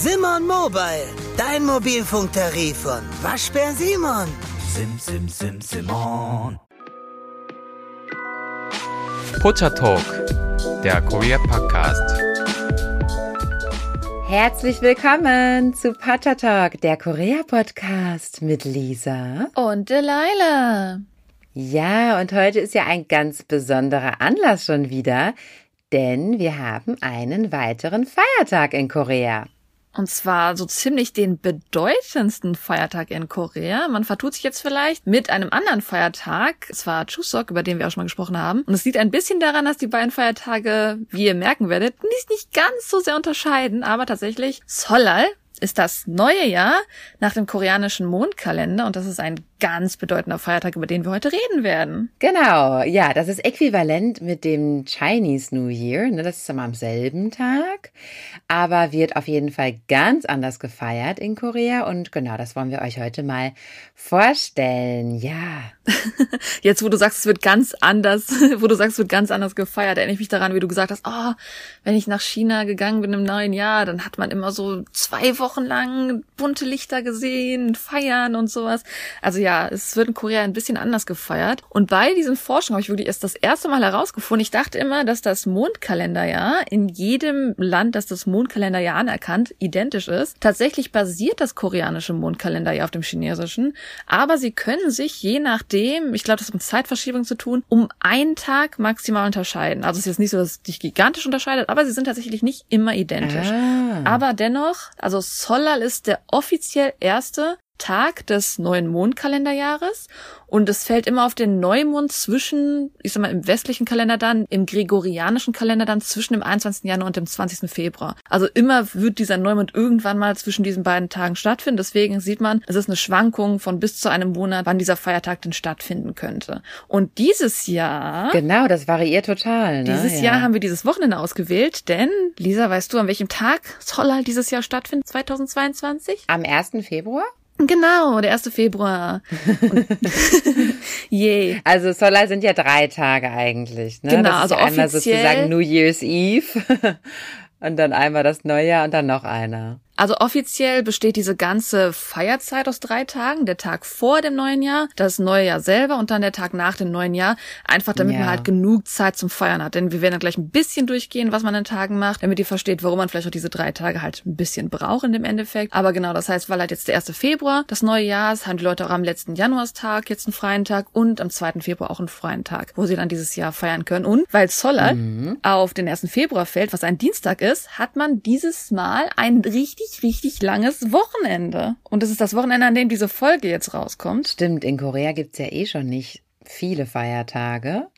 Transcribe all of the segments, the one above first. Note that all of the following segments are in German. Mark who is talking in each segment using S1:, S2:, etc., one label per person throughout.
S1: Simon Mobile, dein Mobilfunktarif von Waschbär Simon.
S2: Sim, sim, sim, Simon.
S3: Pocha Talk, der Korea Podcast.
S4: Herzlich willkommen zu Pocha Talk, der Korea Podcast mit Lisa
S5: und Delilah.
S4: Ja, und heute ist ja ein ganz besonderer Anlass schon wieder, denn wir haben einen weiteren Feiertag in Korea.
S5: Und zwar so ziemlich den bedeutendsten Feiertag in Korea. Man vertut sich jetzt vielleicht mit einem anderen Feiertag. Es war Chuseok, über den wir auch schon mal gesprochen haben. Und es liegt ein bisschen daran, dass die beiden Feiertage, wie ihr merken werdet, nicht, nicht ganz so sehr unterscheiden. Aber tatsächlich Solal ist das neue Jahr nach dem koreanischen Mondkalender und das ist ein ganz bedeutender Feiertag, über den wir heute reden werden.
S4: Genau, ja, das ist äquivalent mit dem Chinese New Year. Ne, das ist immer am selben Tag, aber wird auf jeden Fall ganz anders gefeiert in Korea. Und genau, das wollen wir euch heute mal vorstellen. Ja.
S5: Jetzt, wo du sagst, es wird ganz anders, wo du sagst, es wird ganz anders gefeiert, erinnere ich mich daran, wie du gesagt hast, oh, wenn ich nach China gegangen bin im neuen Jahr, dann hat man immer so zwei Wochen lang bunte Lichter gesehen, feiern und sowas. Also ja, ja, es wird in Korea ein bisschen anders gefeiert. Und bei diesen Forschungen habe ich wirklich erst das erste Mal herausgefunden. Ich dachte immer, dass das Mondkalenderjahr in jedem Land, das das Mondkalenderjahr anerkannt, identisch ist. Tatsächlich basiert das koreanische Mondkalenderjahr auf dem chinesischen. Aber sie können sich je nachdem, ich glaube, das hat mit Zeitverschiebung zu tun, um einen Tag maximal unterscheiden. Also es ist jetzt nicht so, dass es sich gigantisch unterscheidet, aber sie sind tatsächlich nicht immer identisch. Ah. Aber dennoch, also Solal ist der offiziell erste Tag des neuen Mondkalenderjahres und es fällt immer auf den Neumond zwischen, ich sag mal, im westlichen Kalender dann, im gregorianischen Kalender dann zwischen dem 21. Januar und dem 20. Februar. Also immer wird dieser Neumond irgendwann mal zwischen diesen beiden Tagen stattfinden. Deswegen sieht man, es ist eine Schwankung von bis zu einem Monat, wann dieser Feiertag denn stattfinden könnte. Und dieses Jahr.
S4: Genau, das variiert total.
S5: Ne? Dieses ja. Jahr haben wir dieses Wochenende ausgewählt, denn, Lisa, weißt du, an welchem Tag soll halt dieses Jahr stattfinden, 2022?
S4: Am 1. Februar?
S5: Genau, der 1. Februar.
S4: Yay. Also Solar sind ja drei Tage eigentlich. Ne?
S5: Genau,
S4: das
S5: also
S4: ja einmal sozusagen New Year's Eve und dann einmal das Neujahr und dann noch einer.
S5: Also offiziell besteht diese ganze Feierzeit aus drei Tagen. Der Tag vor dem neuen Jahr, das neue Jahr selber und dann der Tag nach dem neuen Jahr. Einfach damit ja. man halt genug Zeit zum Feiern hat. Denn wir werden dann gleich ein bisschen durchgehen, was man an Tagen macht, damit ihr versteht, warum man vielleicht auch diese drei Tage halt ein bisschen braucht in dem Endeffekt. Aber genau, das heißt, weil halt jetzt der 1. Februar, das neue Jahr ist, haben die Leute auch am letzten Januarstag jetzt einen freien Tag und am 2. Februar auch einen freien Tag, wo sie dann dieses Jahr feiern können. Und weil Zoller mhm. auf den 1. Februar fällt, was ein Dienstag ist, hat man dieses Mal ein richtig richtig, richtig langes Wochenende. Und es ist das Wochenende, an dem diese Folge jetzt rauskommt.
S4: Stimmt, in Korea gibt's ja eh schon nicht viele Feiertage.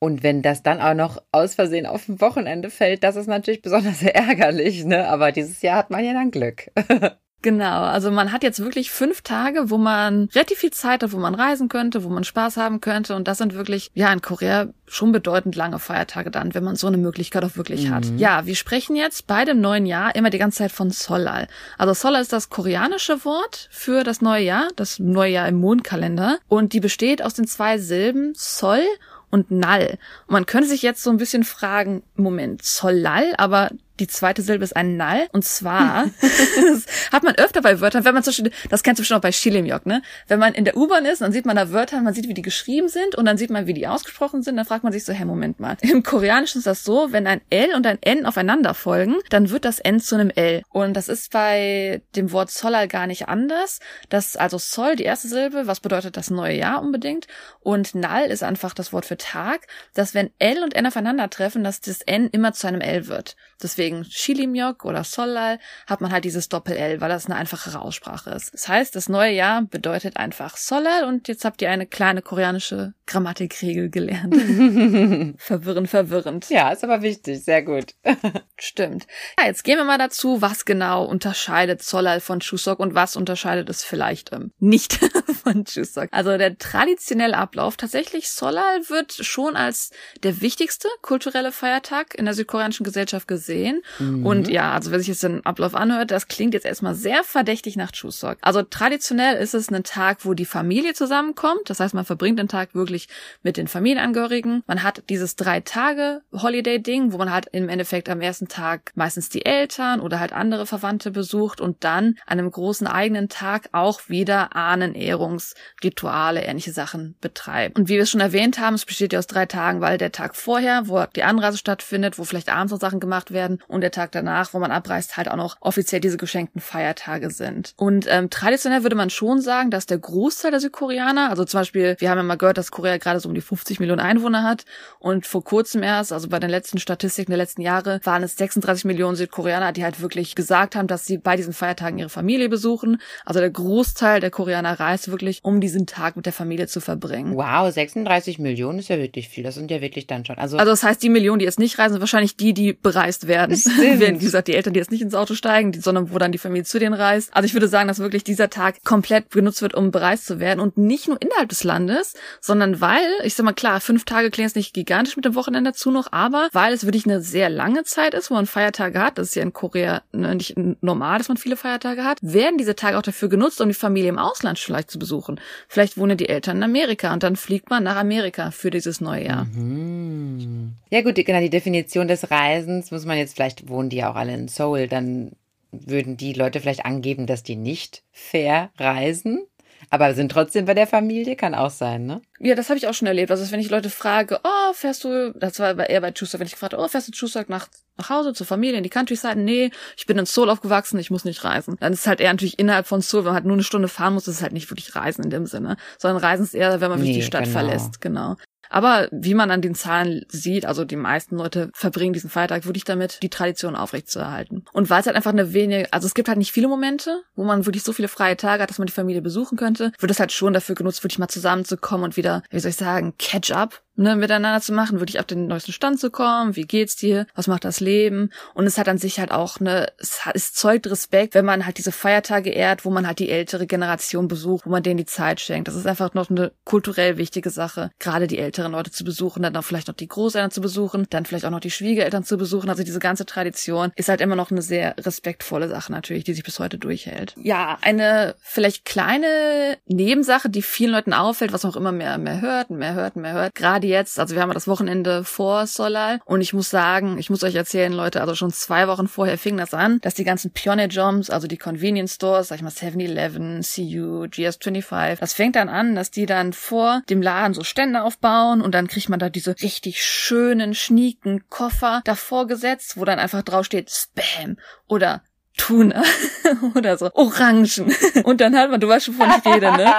S4: Und wenn das dann auch noch aus Versehen auf ein Wochenende fällt, das ist natürlich besonders ärgerlich, ne? Aber dieses Jahr hat man ja dann Glück.
S5: Genau, also man hat jetzt wirklich fünf Tage, wo man relativ viel Zeit hat, wo man reisen könnte, wo man Spaß haben könnte. Und das sind wirklich, ja, in Korea schon bedeutend lange Feiertage dann, wenn man so eine Möglichkeit auch wirklich mhm. hat. Ja, wir sprechen jetzt bei dem neuen Jahr immer die ganze Zeit von Solal. Also Solal ist das koreanische Wort für das neue Jahr, das neue Jahr im Mondkalender. Und die besteht aus den zwei Silben Sol und Nall. Und man könnte sich jetzt so ein bisschen fragen, Moment, Solal, aber die zweite Silbe ist ein Null. Und zwar hat man öfter bei Wörtern, wenn man zum Beispiel, das kennst du bestimmt auch bei Shilimjok, ne? Wenn man in der U-Bahn ist, dann sieht man da Wörter, man sieht, wie die geschrieben sind und dann sieht man, wie die ausgesprochen sind. Dann fragt man sich so, hey, Moment mal. Im Koreanischen ist das so, wenn ein L und ein N aufeinander folgen, dann wird das N zu einem L. Und das ist bei dem Wort Solal gar nicht anders. Das, also Sol, die erste Silbe, was bedeutet das neue Jahr unbedingt. Und Null ist einfach das Wort für Tag, dass wenn L und N aufeinandertreffen, dass das N immer zu einem L wird. Deswegen Shilimyok oder Solal hat man halt dieses Doppel-L, weil das eine einfachere Aussprache ist. Das heißt, das neue Jahr bedeutet einfach Solal und jetzt habt ihr eine kleine koreanische Grammatikregel gelernt. verwirrend, verwirrend.
S4: Ja, ist aber wichtig. Sehr gut.
S5: Stimmt. Ja, jetzt gehen wir mal dazu, was genau unterscheidet Solal von Chuseok und was unterscheidet es vielleicht ähm, nicht von Chuseok. Also der traditionelle Ablauf, tatsächlich Solal wird schon als der wichtigste kulturelle Feiertag in der südkoreanischen Gesellschaft gesehen. Ein. Mhm. Und ja, also wenn sich jetzt den Ablauf anhört, das klingt jetzt erstmal sehr verdächtig nach Chuseok. Also traditionell ist es ein Tag, wo die Familie zusammenkommt. Das heißt, man verbringt den Tag wirklich mit den Familienangehörigen. Man hat dieses drei Tage Holiday-Ding, wo man halt im Endeffekt am ersten Tag meistens die Eltern oder halt andere Verwandte besucht und dann an einem großen eigenen Tag auch wieder Ahnenehrungsrituale, ähnliche Sachen betreibt. Und wie wir es schon erwähnt haben, es besteht ja aus drei Tagen, weil der Tag vorher, wo die Anreise stattfindet, wo vielleicht abends noch Sachen gemacht werden und der Tag danach, wo man abreist, halt auch noch offiziell diese geschenkten Feiertage sind. Und ähm, traditionell würde man schon sagen, dass der Großteil der Südkoreaner, also zum Beispiel, wir haben ja mal gehört, dass Korea gerade so um die 50 Millionen Einwohner hat und vor kurzem erst, also bei den letzten Statistiken der letzten Jahre, waren es 36 Millionen Südkoreaner, die halt wirklich gesagt haben, dass sie bei diesen Feiertagen ihre Familie besuchen. Also der Großteil der Koreaner reist wirklich, um diesen Tag mit der Familie zu verbringen.
S4: Wow, 36 Millionen ist ja wirklich viel. Das sind ja wirklich dann schon.
S5: Also, also das heißt, die Millionen, die jetzt nicht reisen, sind wahrscheinlich die, die bereist werden. Während, wie gesagt, die Eltern, die jetzt nicht ins Auto steigen, die, sondern wo dann die Familie zu denen reist. Also ich würde sagen, dass wirklich dieser Tag komplett genutzt wird, um bereist zu werden und nicht nur innerhalb des Landes, sondern weil, ich sag mal klar, fünf Tage klingen jetzt nicht gigantisch mit dem Wochenende dazu noch, aber weil es wirklich eine sehr lange Zeit ist, wo man Feiertage hat, das ist ja in Korea ne, nicht normal, dass man viele Feiertage hat, werden diese Tage auch dafür genutzt, um die Familie im Ausland vielleicht zu besuchen. Vielleicht wohnen die Eltern in Amerika und dann fliegt man nach Amerika für dieses neue Jahr.
S4: Mhm. Ja gut, genau, die Definition des Reisens muss man jetzt, vielleicht wohnen die ja auch alle in Seoul, dann würden die Leute vielleicht angeben, dass die nicht fair reisen. Aber sind trotzdem bei der Familie, kann auch sein, ne?
S5: Ja, das habe ich auch schon erlebt. Also wenn ich Leute frage, oh, fährst du, das war eher bei Chuseok, wenn ich gefragt oh, fährst du Chuseok nach, nach Hause, zur Familie, in die Countryside? Nee, ich bin in Seoul aufgewachsen, ich muss nicht reisen. Dann ist es halt eher natürlich innerhalb von Seoul, wenn man halt nur eine Stunde fahren muss, ist es halt nicht wirklich Reisen in dem Sinne. Sondern Reisen ist eher, wenn man wirklich nee, die Stadt genau. verlässt, genau. Aber wie man an den Zahlen sieht, also die meisten Leute verbringen diesen Feiertag wirklich damit, die Tradition aufrechtzuerhalten. Und weil es halt einfach eine wenige, also es gibt halt nicht viele Momente, wo man wirklich so viele freie Tage hat, dass man die Familie besuchen könnte, wird es halt schon dafür genutzt, wirklich mal zusammenzukommen und wieder, wie soll ich sagen, Catch up ne, miteinander zu machen, wirklich auf den neuesten Stand zu kommen. Wie geht's dir? Was macht das Leben? Und es hat an sich halt auch eine, es, hat, es zeugt Respekt, wenn man halt diese Feiertage ehrt, wo man halt die ältere Generation besucht, wo man denen die Zeit schenkt. Das ist einfach noch eine kulturell wichtige Sache, gerade die älteren Leute zu besuchen, dann auch vielleicht noch die Großeltern zu besuchen, dann vielleicht auch noch die Schwiegereltern zu besuchen. Also diese ganze Tradition ist halt immer noch eine sehr respektvolle Sache natürlich, die sich bis heute durchhält. Ja, eine vielleicht kleine Nebensache, die vielen Leuten auffällt, was auch immer mehr, mehr hört, mehr hört, mehr hört, gerade jetzt, also wir haben das Wochenende vor Solal. Und ich muss sagen, ich muss euch erzählen, Leute, also schon zwei Wochen vorher fing das an, dass die ganzen Pioneer-Jobs, also die Convenience Stores, sag ich mal 7-Eleven, CU, GS25, das fängt dann an, dass die dann vor dem Laden so Stände aufbauen und dann kriegt man da diese richtig schönen, schnieken Koffer davor gesetzt, wo dann einfach drauf steht Spam oder Tuna oder so. Orangen. Und dann hat man, du weißt schon, von ich rede, ne?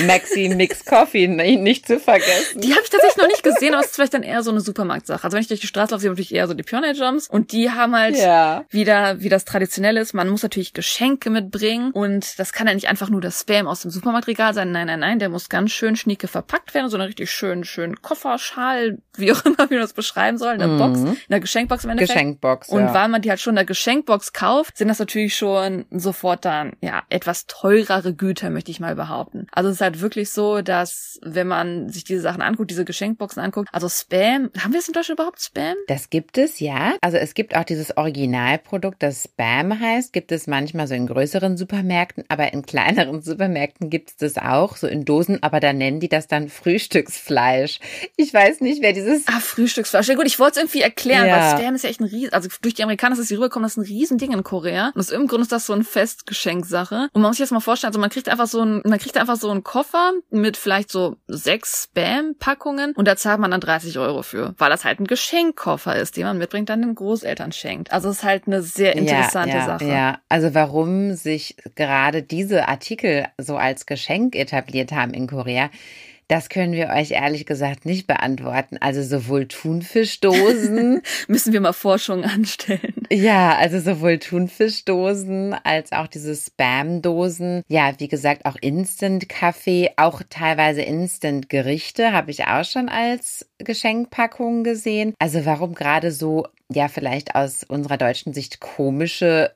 S4: Maxi Mix Coffee, nicht zu vergessen.
S5: Die habe ich tatsächlich noch nicht gesehen, aber es ist vielleicht dann eher so eine Supermarktsache. Also wenn ich durch die Straße laufe, sehe ich natürlich eher so die Pioneer Jumps. Und die haben halt ja. wieder, wie das traditionell ist, man muss natürlich Geschenke mitbringen. Und das kann ja nicht einfach nur das Spam aus dem Supermarktregal sein. Nein, nein, nein, der muss ganz schön schnieke verpackt werden. So eine richtig schön, schön Kofferschal, wie auch immer, wie man das beschreiben soll. In der mhm. Box, in der Geschenkbox im Endeffekt.
S4: Geschenkbox,
S5: Und ja. weil man die halt schon in der Geschenkbox kauft, sind das natürlich schon sofort dann, ja, etwas teurere Güter, möchte ich mal behaupten. Also es ist halt wirklich so, dass wenn man sich diese Sachen anguckt, diese Geschenkboxen anguckt, also Spam, haben wir es in Deutschland überhaupt Spam?
S4: Das gibt es, ja. Also es gibt auch dieses Originalprodukt, das Spam heißt, gibt es manchmal so in größeren Supermärkten, aber in kleineren Supermärkten gibt es das auch, so in Dosen, aber da nennen die das dann Frühstücksfleisch. Ich weiß nicht, wer dieses...
S5: Ah, Frühstücksfleisch. Ja gut, ich wollte es irgendwie erklären, ja. weil Spam ist ja echt ein Riesen, also durch die Amerikaner ist es hier rübergekommen, das ist ein Riesending in Korea. Und aus irgendeinem Grund ist das so ein Festgeschenksache. Und man muss sich das mal vorstellen, also man kriegt einfach so ein, man kriegt einfach so einen Koffer mit vielleicht so sechs Spam-Packungen und da zahlt man dann 30 Euro für, weil das halt ein Geschenkkoffer ist, den man mitbringt, dann den Großeltern schenkt. Also es ist halt eine sehr interessante
S4: ja, ja,
S5: Sache.
S4: Ja, also warum sich gerade diese Artikel so als Geschenk etabliert haben in Korea, das können wir euch ehrlich gesagt nicht beantworten. Also sowohl Thunfischdosen.
S5: Müssen wir mal Forschung anstellen.
S4: Ja, also sowohl Thunfischdosen als auch diese Spam-Dosen. Ja, wie gesagt, auch Instant-Kaffee, auch teilweise Instant-Gerichte habe ich auch schon als Geschenkpackungen gesehen. Also warum gerade so, ja, vielleicht aus unserer deutschen Sicht komische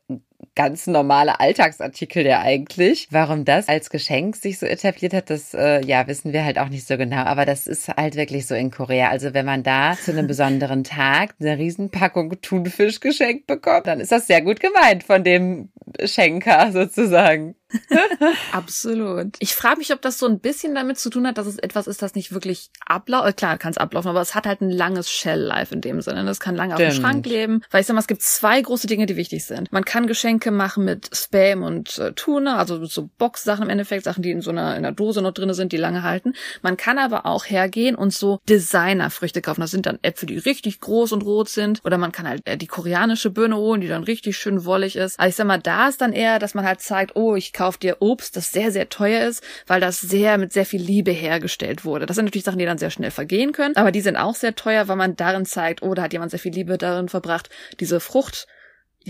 S4: ganz normale Alltagsartikel ja eigentlich. Warum das als Geschenk sich so etabliert hat, das äh, ja wissen wir halt auch nicht so genau. Aber das ist halt wirklich so in Korea. Also wenn man da zu einem besonderen Tag eine Riesenpackung Thunfisch geschenkt bekommt, dann ist das sehr gut gemeint von dem Schenker sozusagen.
S5: Absolut. Ich frage mich, ob das so ein bisschen damit zu tun hat, dass es etwas ist, das nicht wirklich abläuft. Äh, klar, kann es ablaufen, aber es hat halt ein langes Shell-Life in dem Sinne. Das kann lange Stimmt. auf dem Schrank leben. Weil ich sag mal, es gibt zwei große Dinge, die wichtig sind. Man kann Geschenke machen mit Spam und äh, Tuna, also so Box-Sachen im Endeffekt, Sachen, die in so einer, in einer Dose noch drinne sind, die lange halten. Man kann aber auch hergehen und so Designer-Früchte kaufen. Das sind dann Äpfel, die richtig groß und rot sind. Oder man kann halt äh, die koreanische Birne holen, die dann richtig schön wollig ist. Also ich sag mal, da ist dann eher, dass man halt zeigt, oh, ich kaufe dir Obst, das sehr, sehr teuer ist, weil das sehr mit sehr viel Liebe hergestellt wurde. Das sind natürlich Sachen, die dann sehr schnell vergehen können, aber die sind auch sehr teuer, weil man darin zeigt, oh, da hat jemand sehr viel Liebe darin verbracht, diese Frucht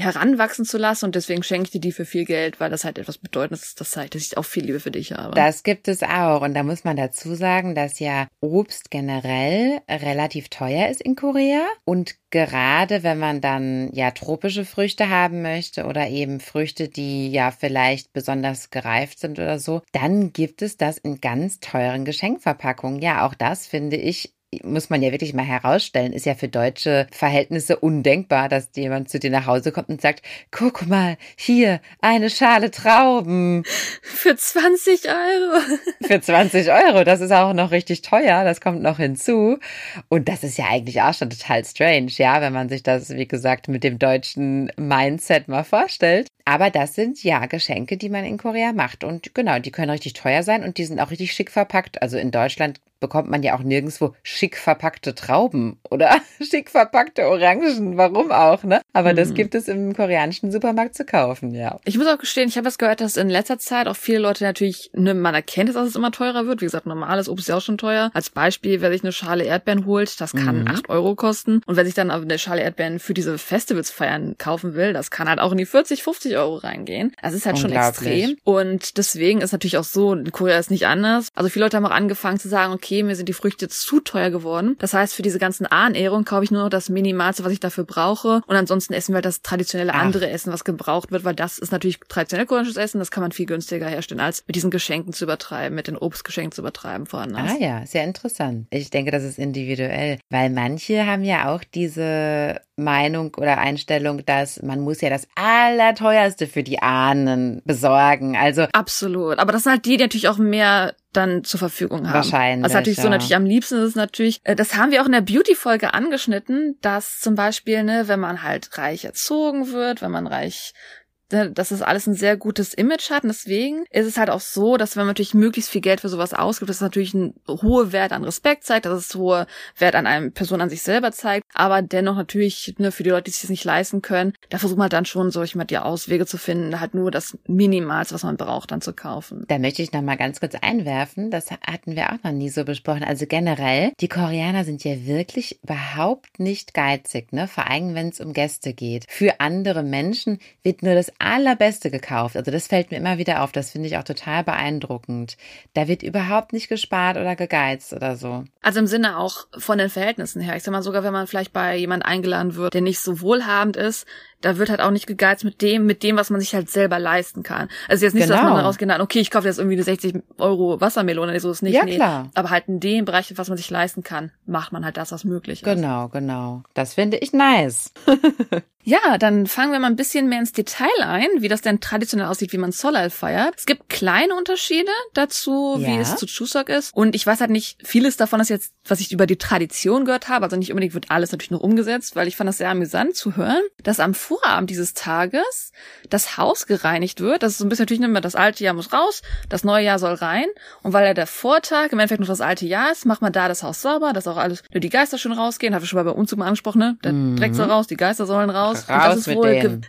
S5: heranwachsen zu lassen und deswegen schenke ich dir die für viel Geld, weil das halt etwas Bedeutendes ist. Das zeigt, dass ich auch viel Liebe für dich habe.
S4: Das gibt es auch und da muss man dazu sagen, dass ja Obst generell relativ teuer ist in Korea und gerade wenn man dann ja tropische Früchte haben möchte oder eben Früchte, die ja vielleicht besonders gereift sind oder so, dann gibt es das in ganz teuren Geschenkverpackungen. Ja, auch das finde ich muss man ja wirklich mal herausstellen, ist ja für deutsche Verhältnisse undenkbar, dass jemand zu dir nach Hause kommt und sagt, guck mal, hier, eine Schale Trauben.
S5: Für 20 Euro.
S4: Für 20 Euro, das ist auch noch richtig teuer, das kommt noch hinzu. Und das ist ja eigentlich auch schon total strange, ja, wenn man sich das, wie gesagt, mit dem deutschen Mindset mal vorstellt. Aber das sind ja Geschenke, die man in Korea macht. Und genau, die können richtig teuer sein und die sind auch richtig schick verpackt. Also in Deutschland bekommt man ja auch nirgendwo schick verpackte Trauben oder schick verpackte Orangen. Warum auch, ne? Aber das mhm. gibt es im koreanischen Supermarkt zu kaufen, ja.
S5: Ich muss auch gestehen, ich habe das gehört, dass in letzter Zeit auch viele Leute natürlich, ne, man erkennt es, dass es immer teurer wird. Wie gesagt, normales Obst ist ja auch schon teuer. Als Beispiel, wer sich eine Schale Erdbeeren holt, das kann mhm. 8 Euro kosten. Und wer sich dann eine Schale Erdbeeren für diese Festivals feiern kaufen will, das kann halt auch in die 40, 50 Euro reingehen. Das ist halt schon extrem. Und deswegen ist natürlich auch so, in Korea ist nicht anders. Also viele Leute haben auch angefangen zu sagen, okay, okay, mir sind die Früchte zu teuer geworden. Das heißt, für diese ganzen Ahnehrungen kaufe ich nur noch das Minimalste, was ich dafür brauche. Und ansonsten essen wir halt das traditionelle Ach. andere Essen, was gebraucht wird, weil das ist natürlich traditionell koreanisches Essen. Das kann man viel günstiger herstellen, als mit diesen Geschenken zu übertreiben, mit den Obstgeschenken zu übertreiben
S4: woanders. Ah ja, sehr interessant. Ich denke, das ist individuell, weil manche haben ja auch diese Meinung oder Einstellung, dass man muss ja das Allerteuerste für die Ahnen besorgen. Also
S5: absolut. Aber das sind halt die, die natürlich auch mehr dann zur Verfügung haben.
S4: Wahrscheinlich.
S5: Was natürlich so natürlich am liebsten. Ist, ist natürlich, äh, das haben wir auch in der Beauty-Folge angeschnitten, dass zum Beispiel, ne, wenn man halt reich erzogen wird, wenn man reich dass es alles ein sehr gutes Image hat. Und deswegen ist es halt auch so, dass wenn man natürlich möglichst viel Geld für sowas ausgibt, dass es natürlich einen hohen Wert an Respekt zeigt, dass es hohe Wert an einem Person an sich selber zeigt, aber dennoch natürlich ne, für die Leute, die sich das nicht leisten können, da versucht man dann schon, so ich mal, die Auswege zu finden, halt nur das Minimalste, was man braucht, dann zu kaufen.
S4: Da möchte ich noch mal ganz kurz einwerfen, das hatten wir auch noch nie so besprochen. Also generell, die Koreaner sind ja wirklich überhaupt nicht geizig, ne? Vor allem, wenn es um Gäste geht. Für andere Menschen wird nur das Allerbeste gekauft. Also das fällt mir immer wieder auf. Das finde ich auch total beeindruckend. Da wird überhaupt nicht gespart oder gegeizt oder so.
S5: Also im Sinne auch von den Verhältnissen her. Ich sag mal, sogar wenn man vielleicht bei jemand eingeladen wird, der nicht so wohlhabend ist, da wird halt auch nicht gegeizt mit dem, mit dem, was man sich halt selber leisten kann. Also jetzt nicht genau. so, dass man genau. daraus geht, okay, ich kaufe jetzt irgendwie eine 60 Euro Wassermelone, so ist nicht.
S4: Ja, nee. klar.
S5: Aber halt in dem Bereich, was man sich leisten kann, macht man halt das, was möglich ist.
S4: Genau, genau. Das finde ich nice.
S5: Ja, dann fangen wir mal ein bisschen mehr ins Detail ein, wie das denn traditionell aussieht, wie man Solal feiert. Es gibt kleine Unterschiede dazu, ja. wie es zu Chuseok ist. Und ich weiß halt nicht, vieles davon ist jetzt, was ich über die Tradition gehört habe. Also nicht unbedingt wird alles natürlich noch umgesetzt, weil ich fand das sehr amüsant zu hören, dass am Vorabend dieses Tages das Haus gereinigt wird. Das ist so ein bisschen natürlich immer, das alte Jahr muss raus, das neue Jahr soll rein. Und weil ja der Vortag im Endeffekt noch das alte Jahr ist, macht man da das Haus sauber, dass auch alles, nur die Geister schön rausgehen. Habe ich schon mal bei Umzug mal angesprochen, ne? Der mhm. Dreck soll raus, die Geister sollen raus
S4: raus. und, dass es wohl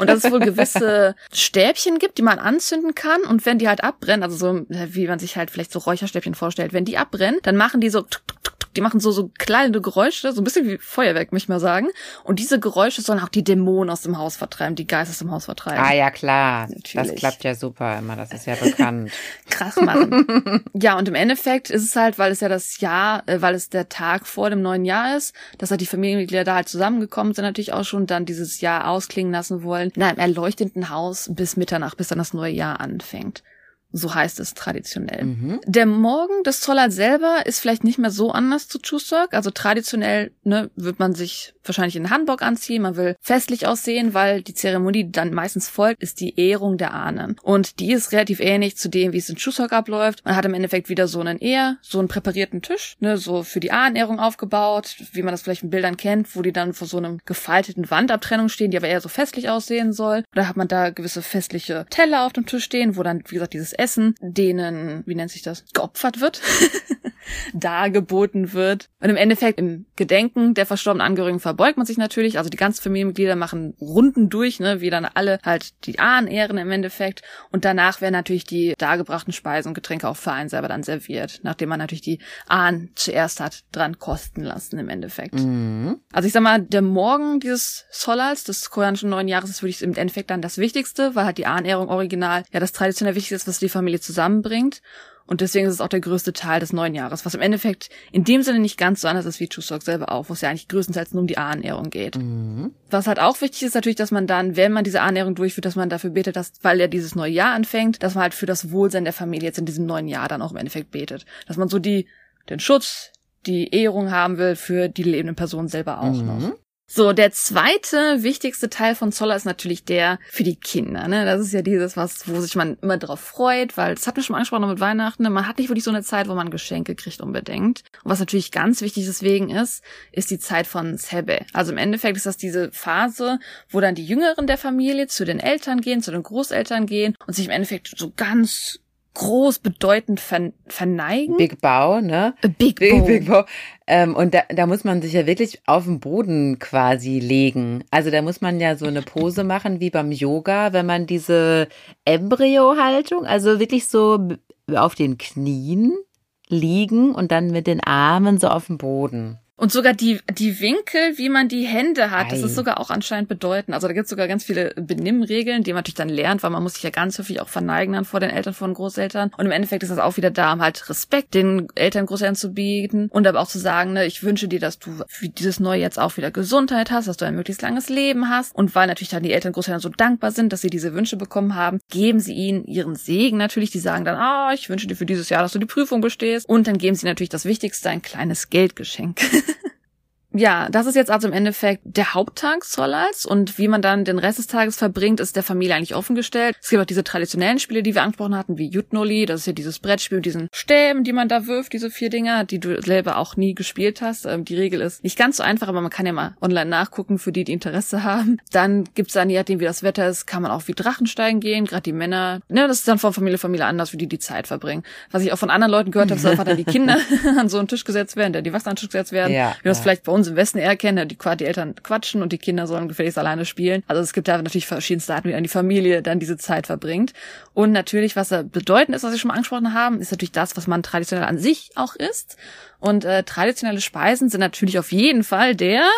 S5: und dass es wohl gewisse Stäbchen gibt, die man anzünden kann. Und wenn die halt abbrennen, also so wie man sich halt vielleicht so Räucherstäbchen vorstellt, wenn die abbrennen, dann machen die so tuk, tuk, tuk, die machen so, so kleine Geräusche, so ein bisschen wie Feuerwerk, möchte ich mal sagen. Und diese Geräusche sollen auch die Dämonen aus dem Haus vertreiben, die Geister aus dem Haus vertreiben.
S4: Ah ja, klar.
S5: Natürlich.
S4: Das klappt ja super immer, das ist ja bekannt.
S5: Krach machen. ja, und im Endeffekt ist es halt, weil es ja das Jahr, äh, weil es der Tag vor dem neuen Jahr ist, dass halt die Familienmitglieder da halt zusammengekommen sind, natürlich auch schon dann dieses Jahr ausklingen lassen wollen, in einem erleuchteten Haus bis Mitternacht, bis dann das neue Jahr anfängt. So heißt es traditionell.
S4: Mhm.
S5: Der Morgen des Zollers selber ist vielleicht nicht mehr so anders zu Chuseok. Also traditionell ne, wird man sich wahrscheinlich in Hanbok anziehen, man will festlich aussehen, weil die Zeremonie, die dann meistens folgt, ist die Ehrung der Ahnen. Und die ist relativ ähnlich zu dem, wie es in Chuseok abläuft. Man hat im Endeffekt wieder so einen eher, so einen präparierten Tisch, ne, so für die Ahnenehrung aufgebaut, wie man das vielleicht in Bildern kennt, wo die dann vor so einem gefalteten Wandabtrennung stehen, die aber eher so festlich aussehen soll. Da hat man da gewisse festliche Teller auf dem Tisch stehen, wo dann, wie gesagt, dieses Essen, denen, wie nennt sich das, geopfert wird, dargeboten wird. Und im Endeffekt im Gedenken der verstorbenen Angehörigen verbeugt man sich natürlich. Also die ganzen Familienmitglieder machen Runden durch, ne, wie dann alle halt die Ahnen ehren im Endeffekt. Und danach werden natürlich die dargebrachten Speisen und Getränke auch für einen selber dann serviert, nachdem man natürlich die Ahnen zuerst hat dran kosten lassen im Endeffekt.
S4: Mhm.
S5: Also ich sag mal, der Morgen dieses Solals, des koreanischen neuen Jahres, ist wirklich im Endeffekt dann das Wichtigste, weil halt die Ahnenehrung original ja das traditionell Wichtigste ist, was die Familie zusammenbringt. Und deswegen ist es auch der größte Teil des neuen Jahres, was im Endeffekt in dem Sinne nicht ganz so anders ist wie Chuseok selber auch, wo es ja eigentlich größtenteils nur um die Ahnenehrung geht.
S4: Mhm.
S5: Was halt auch wichtig ist natürlich, dass man dann, wenn man diese Ahnenehrung durchführt, dass man dafür betet, dass, weil ja dieses neue Jahr anfängt, dass man halt für das Wohlsein der Familie jetzt in diesem neuen Jahr dann auch im Endeffekt betet. Dass man so die, den Schutz, die Ehrung haben will für die lebenden Personen selber auch noch. So, der zweite wichtigste Teil von Zoller ist natürlich der für die Kinder. Ne? Das ist ja dieses, was, wo sich man immer drauf freut, weil das hat mir schon mal angesprochen mit Weihnachten. Ne? Man hat nicht wirklich so eine Zeit, wo man Geschenke kriegt unbedingt. Und was natürlich ganz wichtig deswegen ist, ist die Zeit von Sebe. Also im Endeffekt ist das diese Phase, wo dann die Jüngeren der Familie zu den Eltern gehen, zu den Großeltern gehen und sich im Endeffekt so ganz groß bedeutend ver verneigen.
S4: Big Bow, ne?
S5: Big,
S4: Big,
S5: Boom.
S4: Big Bow. Ähm, und da, da muss man sich ja wirklich auf den Boden quasi legen. Also da muss man ja so eine Pose machen wie beim Yoga, wenn man diese Embryo-Haltung, also wirklich so auf den Knien liegen und dann mit den Armen so auf dem Boden.
S5: Und sogar die, die Winkel, wie man die Hände hat, das
S4: Ei.
S5: ist sogar auch anscheinend bedeutend. Also da gibt es sogar ganz viele Benimmregeln, die man natürlich dann lernt, weil man muss sich ja ganz häufig auch verneigen dann vor den Eltern, vor den Großeltern. Und im Endeffekt ist das auch wieder da, um halt Respekt den Eltern, Großeltern zu bieten und aber auch zu sagen, ne, ich wünsche dir, dass du für dieses neue jetzt auch wieder Gesundheit hast, dass du ein möglichst langes Leben hast. Und weil natürlich dann die Eltern, Großeltern so dankbar sind, dass sie diese Wünsche bekommen haben, geben sie ihnen ihren Segen natürlich. Die sagen dann, ah, ich wünsche dir für dieses Jahr, dass du die Prüfung bestehst. Und dann geben sie natürlich das Wichtigste, ein kleines Geldgeschenk. Ja, das ist jetzt also im Endeffekt der Haupttag Solals und wie man dann den Rest des Tages verbringt, ist der Familie eigentlich offengestellt. Es gibt auch diese traditionellen Spiele, die wir angesprochen hatten, wie Jutnoli, das ist ja dieses Brettspiel mit diesen Stäben, die man da wirft, diese vier Dinger, die du selber auch nie gespielt hast. Ähm, Die Regel ist nicht ganz so einfach, aber man kann ja mal online nachgucken, für die, die Interesse haben. Dann gibt's dann, je nachdem wie das Wetter ist, kann man auch wie Drachen steigen gehen, gerade die Männer. Ne, das ist dann von Familie Familie anders, wie die die Zeit verbringen. Was ich auch von anderen Leuten gehört habe, ist einfach dann die Kinder an so einen Tisch gesetzt werden, der die Wasser an den Tisch gesetzt werden.
S4: Ja,
S5: wie das
S4: ja.
S5: vielleicht bei uns im Westen eher kennen, die, die Eltern quatschen und die Kinder sollen gefälligst alleine spielen. Also es gibt da natürlich verschiedenste Arten, wie dann die Familie dann diese Zeit verbringt. Und natürlich, was da bedeutend ist, was wir schon mal angesprochen haben, ist natürlich das, was man traditionell an sich auch isst. Und äh, traditionelle Speisen sind natürlich auf jeden Fall der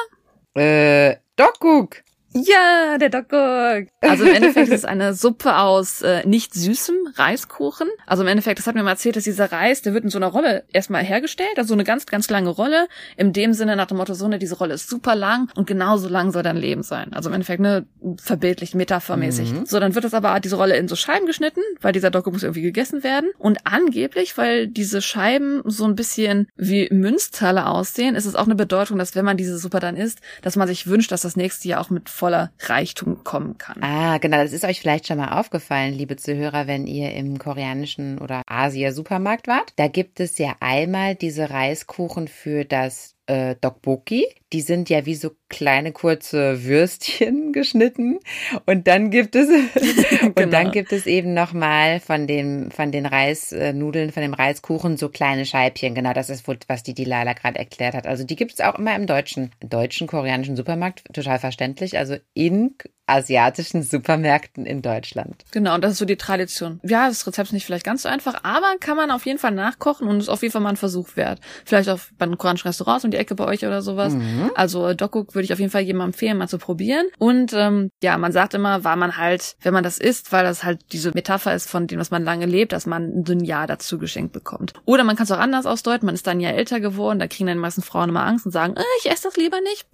S4: Äh, Dokguk.
S5: Ja, der Dokguk. Also im Endeffekt ist es eine Suppe aus äh, nicht süßem Reiskuchen. Also im Endeffekt, das hat mir mal erzählt, dass dieser Reis, der wird in so einer Rolle erstmal hergestellt, also so eine ganz, ganz lange Rolle. In dem Sinne nach dem Motto, so eine, diese Rolle ist super lang und genauso lang soll dein Leben sein. Also im Endeffekt, ne, verbildlich, metaphermäßig. So, dann wird das aber diese Rolle in so Scheiben geschnitten, weil dieser Dokguk muss irgendwie gegessen werden. Und angeblich, weil diese Scheiben so ein bisschen wie Münzteile aussehen, ist es auch eine Bedeutung, dass wenn man diese Suppe dann isst, dass man sich wünscht, dass das nächste Jahr auch mit voller Reichtum kommen kann.
S4: Ah, genau, das ist euch vielleicht schon mal aufgefallen, liebe Zuhörer, wenn ihr im koreanischen oder Asia-Supermarkt wart. Da gibt es ja einmal diese Reiskuchen für das äh, Dokboki. Die sind ja wie so kleine kurze Würstchen geschnitten. Und dann gibt es und
S5: Genau.
S4: dann gibt es eben noch mal von dem von den Reisnudeln, von dem Reiskuchen so kleine Scheibchen. Genau, das ist was die Dilala gerade erklärt hat. Also die gibt es auch immer im deutschen deutschen koreanischen Supermarkt, total verständlich. Also in asiatischen Supermärkten in Deutschland.
S5: Genau, und das ist so die Tradition. Ja, das Rezept ist nicht vielleicht ganz so einfach, aber kann man auf jeden Fall nachkochen und ist auf jeden Fall mal ein Versuch wert. Vielleicht auch bei einem koreanischen Restaurant um die Ecke bei euch oder sowas. Also äh, Dokuk würde ich auf jeden Fall jemandem empfehlen, mal zu probieren. Und ähm, ja, man sagt immer, war man halt, wenn man das isst, weil das halt diese Metapher ist von dem, was man lange lebt, dass man ein Jahr dazu geschenkt bekommt. Oder man kann es auch anders ausdeuten, man ist dann ja älter geworden, da kriegen dann die meisten Frauen immer Angst und sagen, äh, ich esse das lieber nicht.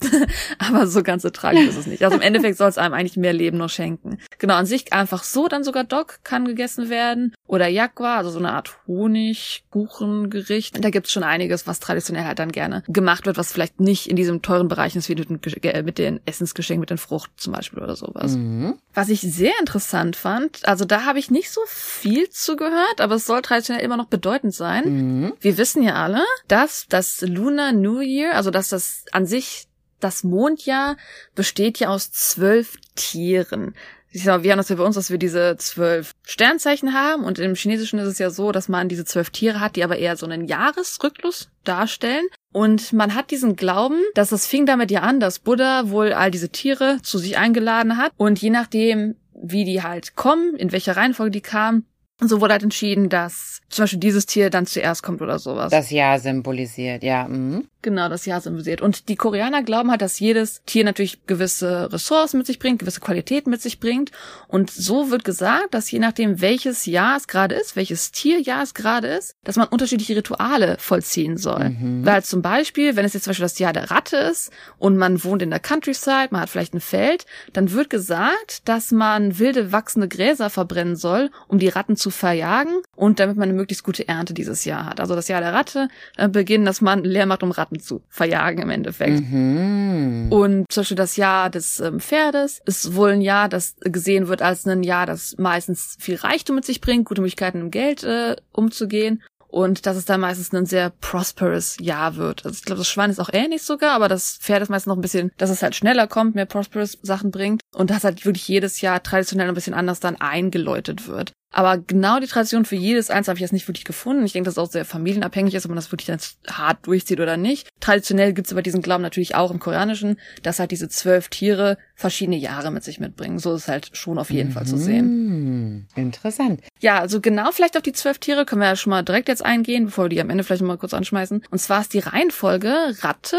S5: aber so ganz so tragisch ist es nicht. Also im Endeffekt soll es einem eigentlich mehr Leben noch schenken. Genau, an sich einfach so dann sogar Dok kann gegessen werden. Oder Yakwa, also so eine Art Honigkuchengericht. Da gibt's schon einiges, was traditionell halt dann gerne gemacht wird, was vielleicht nicht in diesem teuren Bereich ist, wie mit den, Gesch- äh, mit den Essensgeschenken, mit den Frucht zum Beispiel oder sowas.
S4: Mhm.
S5: Was ich sehr interessant fand, also da habe ich nicht so viel zu gehört, aber es soll traditionell immer noch bedeutend sein.
S4: Mhm.
S5: Wir wissen ja alle, dass das Lunar New Year, also dass das an sich das Mondjahr besteht ja aus zwölf Tieren. Ich sag mal, Wir haben das ja bei uns, dass wir diese zwölf Sternzeichen haben und im Chinesischen ist es ja so, dass man diese zwölf Tiere hat, die aber eher so einen Jahresrhyklus darstellen. Und man hat diesen Glauben, dass es fing damit ja an, dass Buddha wohl all diese Tiere zu sich eingeladen hat. Und je nachdem, wie die halt kommen, in welcher Reihenfolge die kamen, so wurde halt entschieden, dass zum Beispiel dieses Tier dann zuerst kommt oder sowas.
S4: Das Jahr symbolisiert, ja. Mhm.
S5: Genau, das Jahr symbolisiert. Und die Koreaner glauben halt, dass jedes Tier natürlich gewisse Ressourcen mit sich bringt, gewisse Qualitäten mit sich bringt. Und so wird gesagt, dass je nachdem, welches Jahr es gerade ist, welches Tierjahr es gerade ist, dass man unterschiedliche Rituale vollziehen soll. Weil zum Beispiel, wenn es jetzt zum Beispiel das Jahr der Ratte ist und man wohnt in der Countryside, man hat vielleicht ein Feld, dann wird gesagt, dass man wilde wachsende Gräser verbrennen soll, um die Ratten zu verjagen und damit man eine möglichst gute Ernte dieses Jahr hat. Also das Jahr der Ratte äh, beginnen, dass man leer macht, um Ratten zu verjagen im Endeffekt.
S4: Mhm.
S5: Und zum Beispiel das Jahr des ähm, Pferdes ist wohl ein Jahr, das gesehen wird als ein Jahr, das meistens viel Reichtum mit sich bringt, gute Möglichkeiten im Geld äh, umzugehen. Und dass es dann meistens ein sehr prosperous Jahr wird. Also ich glaube, das Schwein ist auch ähnlich sogar, aber das Pferd ist meistens noch ein bisschen, dass es halt schneller kommt, mehr prosperous Sachen bringt. Und das halt wirklich jedes Jahr traditionell ein bisschen anders dann eingeläutet wird. Aber genau die Tradition für jedes eins habe ich jetzt nicht wirklich gefunden. Ich denke, dass es auch sehr familienabhängig ist, ob man das wirklich dann hart durchzieht oder nicht. Traditionell gibt es aber diesen Glauben natürlich auch im Koreanischen, dass halt diese zwölf Tiere verschiedene Jahre mit sich mitbringen. So ist es halt schon auf jeden Fall zu sehen.
S4: Mhm. Interessant.
S5: Ja, also genau vielleicht auf die zwölf Tiere können wir ja schon mal direkt jetzt eingehen, bevor wir die am Ende vielleicht mal kurz anschmeißen. Und zwar ist die Reihenfolge Ratte,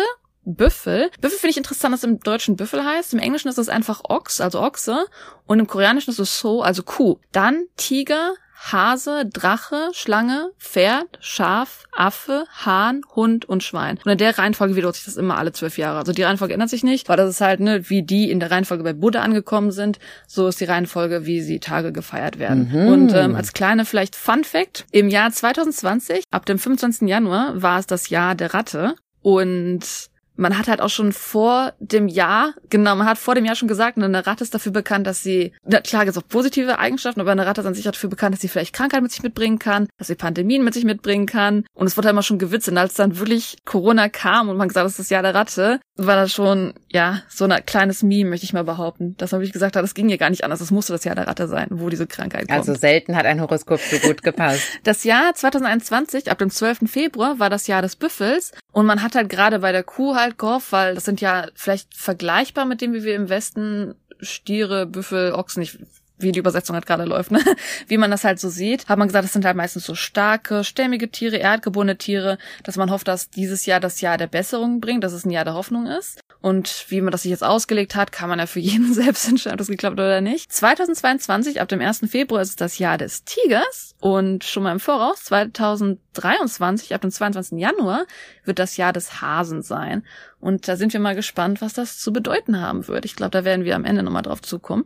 S5: Büffel. Büffel finde ich interessant, dass im Deutschen Büffel heißt. Im Englischen ist es einfach Ochs, also Ochse. Und im Koreanischen ist es So, also Kuh. Dann Tiger, Hase, Drache, Schlange, Pferd, Schaf, Affe, Hahn, Hund und Schwein. Und in der Reihenfolge wiederholt sich das immer alle zwölf Jahre. Also die Reihenfolge ändert sich nicht, weil das ist halt, ne, wie die in der Reihenfolge bei Buddha angekommen sind, so ist die Reihenfolge, wie sie Tage gefeiert werden. Und ähm, als kleine vielleicht Fun Fact, im Jahr 2020, ab dem 25. Januar, war es das Jahr der Ratte. Und man hat halt auch schon vor dem Jahr, genau, man hat vor dem Jahr schon gesagt, eine Ratte ist dafür bekannt, dass sie, na klar gibt es auch positive Eigenschaften, aber eine Ratte ist an sich dafür bekannt, dass sie vielleicht Krankheit mit sich mitbringen kann, dass sie Pandemien mit sich mitbringen kann. Und es wurde halt immer schon gewitzt. Und als dann wirklich Corona kam und man gesagt hat, das ist das Jahr der Ratte, war das schon, ja, so ein kleines Meme, möchte ich mal behaupten. Dass man wirklich gesagt hat, das ging ja gar nicht anders, das musste das Jahr der Ratte sein, wo diese Krankheit kommt.
S4: Also selten hat ein Horoskop so gut gepasst.
S5: Das Jahr 2021, ab dem 12. Februar, war das Jahr des Büffels. Und man hat halt gerade bei der Kuh halt gehofft, weil das sind ja vielleicht vergleichbar mit dem, wie wir im Westen Stiere, Büffel, Ochsen, ich wie die Übersetzung halt gerade läuft, ne? wie man das halt so sieht, hat man gesagt, das sind halt meistens so starke, stämmige Tiere, erdgeborene Tiere, dass man hofft, dass dieses Jahr das Jahr der Besserung bringt, dass es ein Jahr der Hoffnung ist. Und wie man das sich jetzt ausgelegt hat, kann man ja für jeden selbst entscheiden, ob das geklappt oder nicht. 2022, ab dem 1. Februar, ist das Jahr des Tigers. Und schon mal im Voraus, 2023, ab dem 22. Januar, wird das Jahr des Hasen sein. Und da sind wir mal gespannt, was das zu bedeuten haben wird. Ich glaube, da werden wir am Ende nochmal drauf zukommen.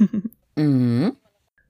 S4: Mhm.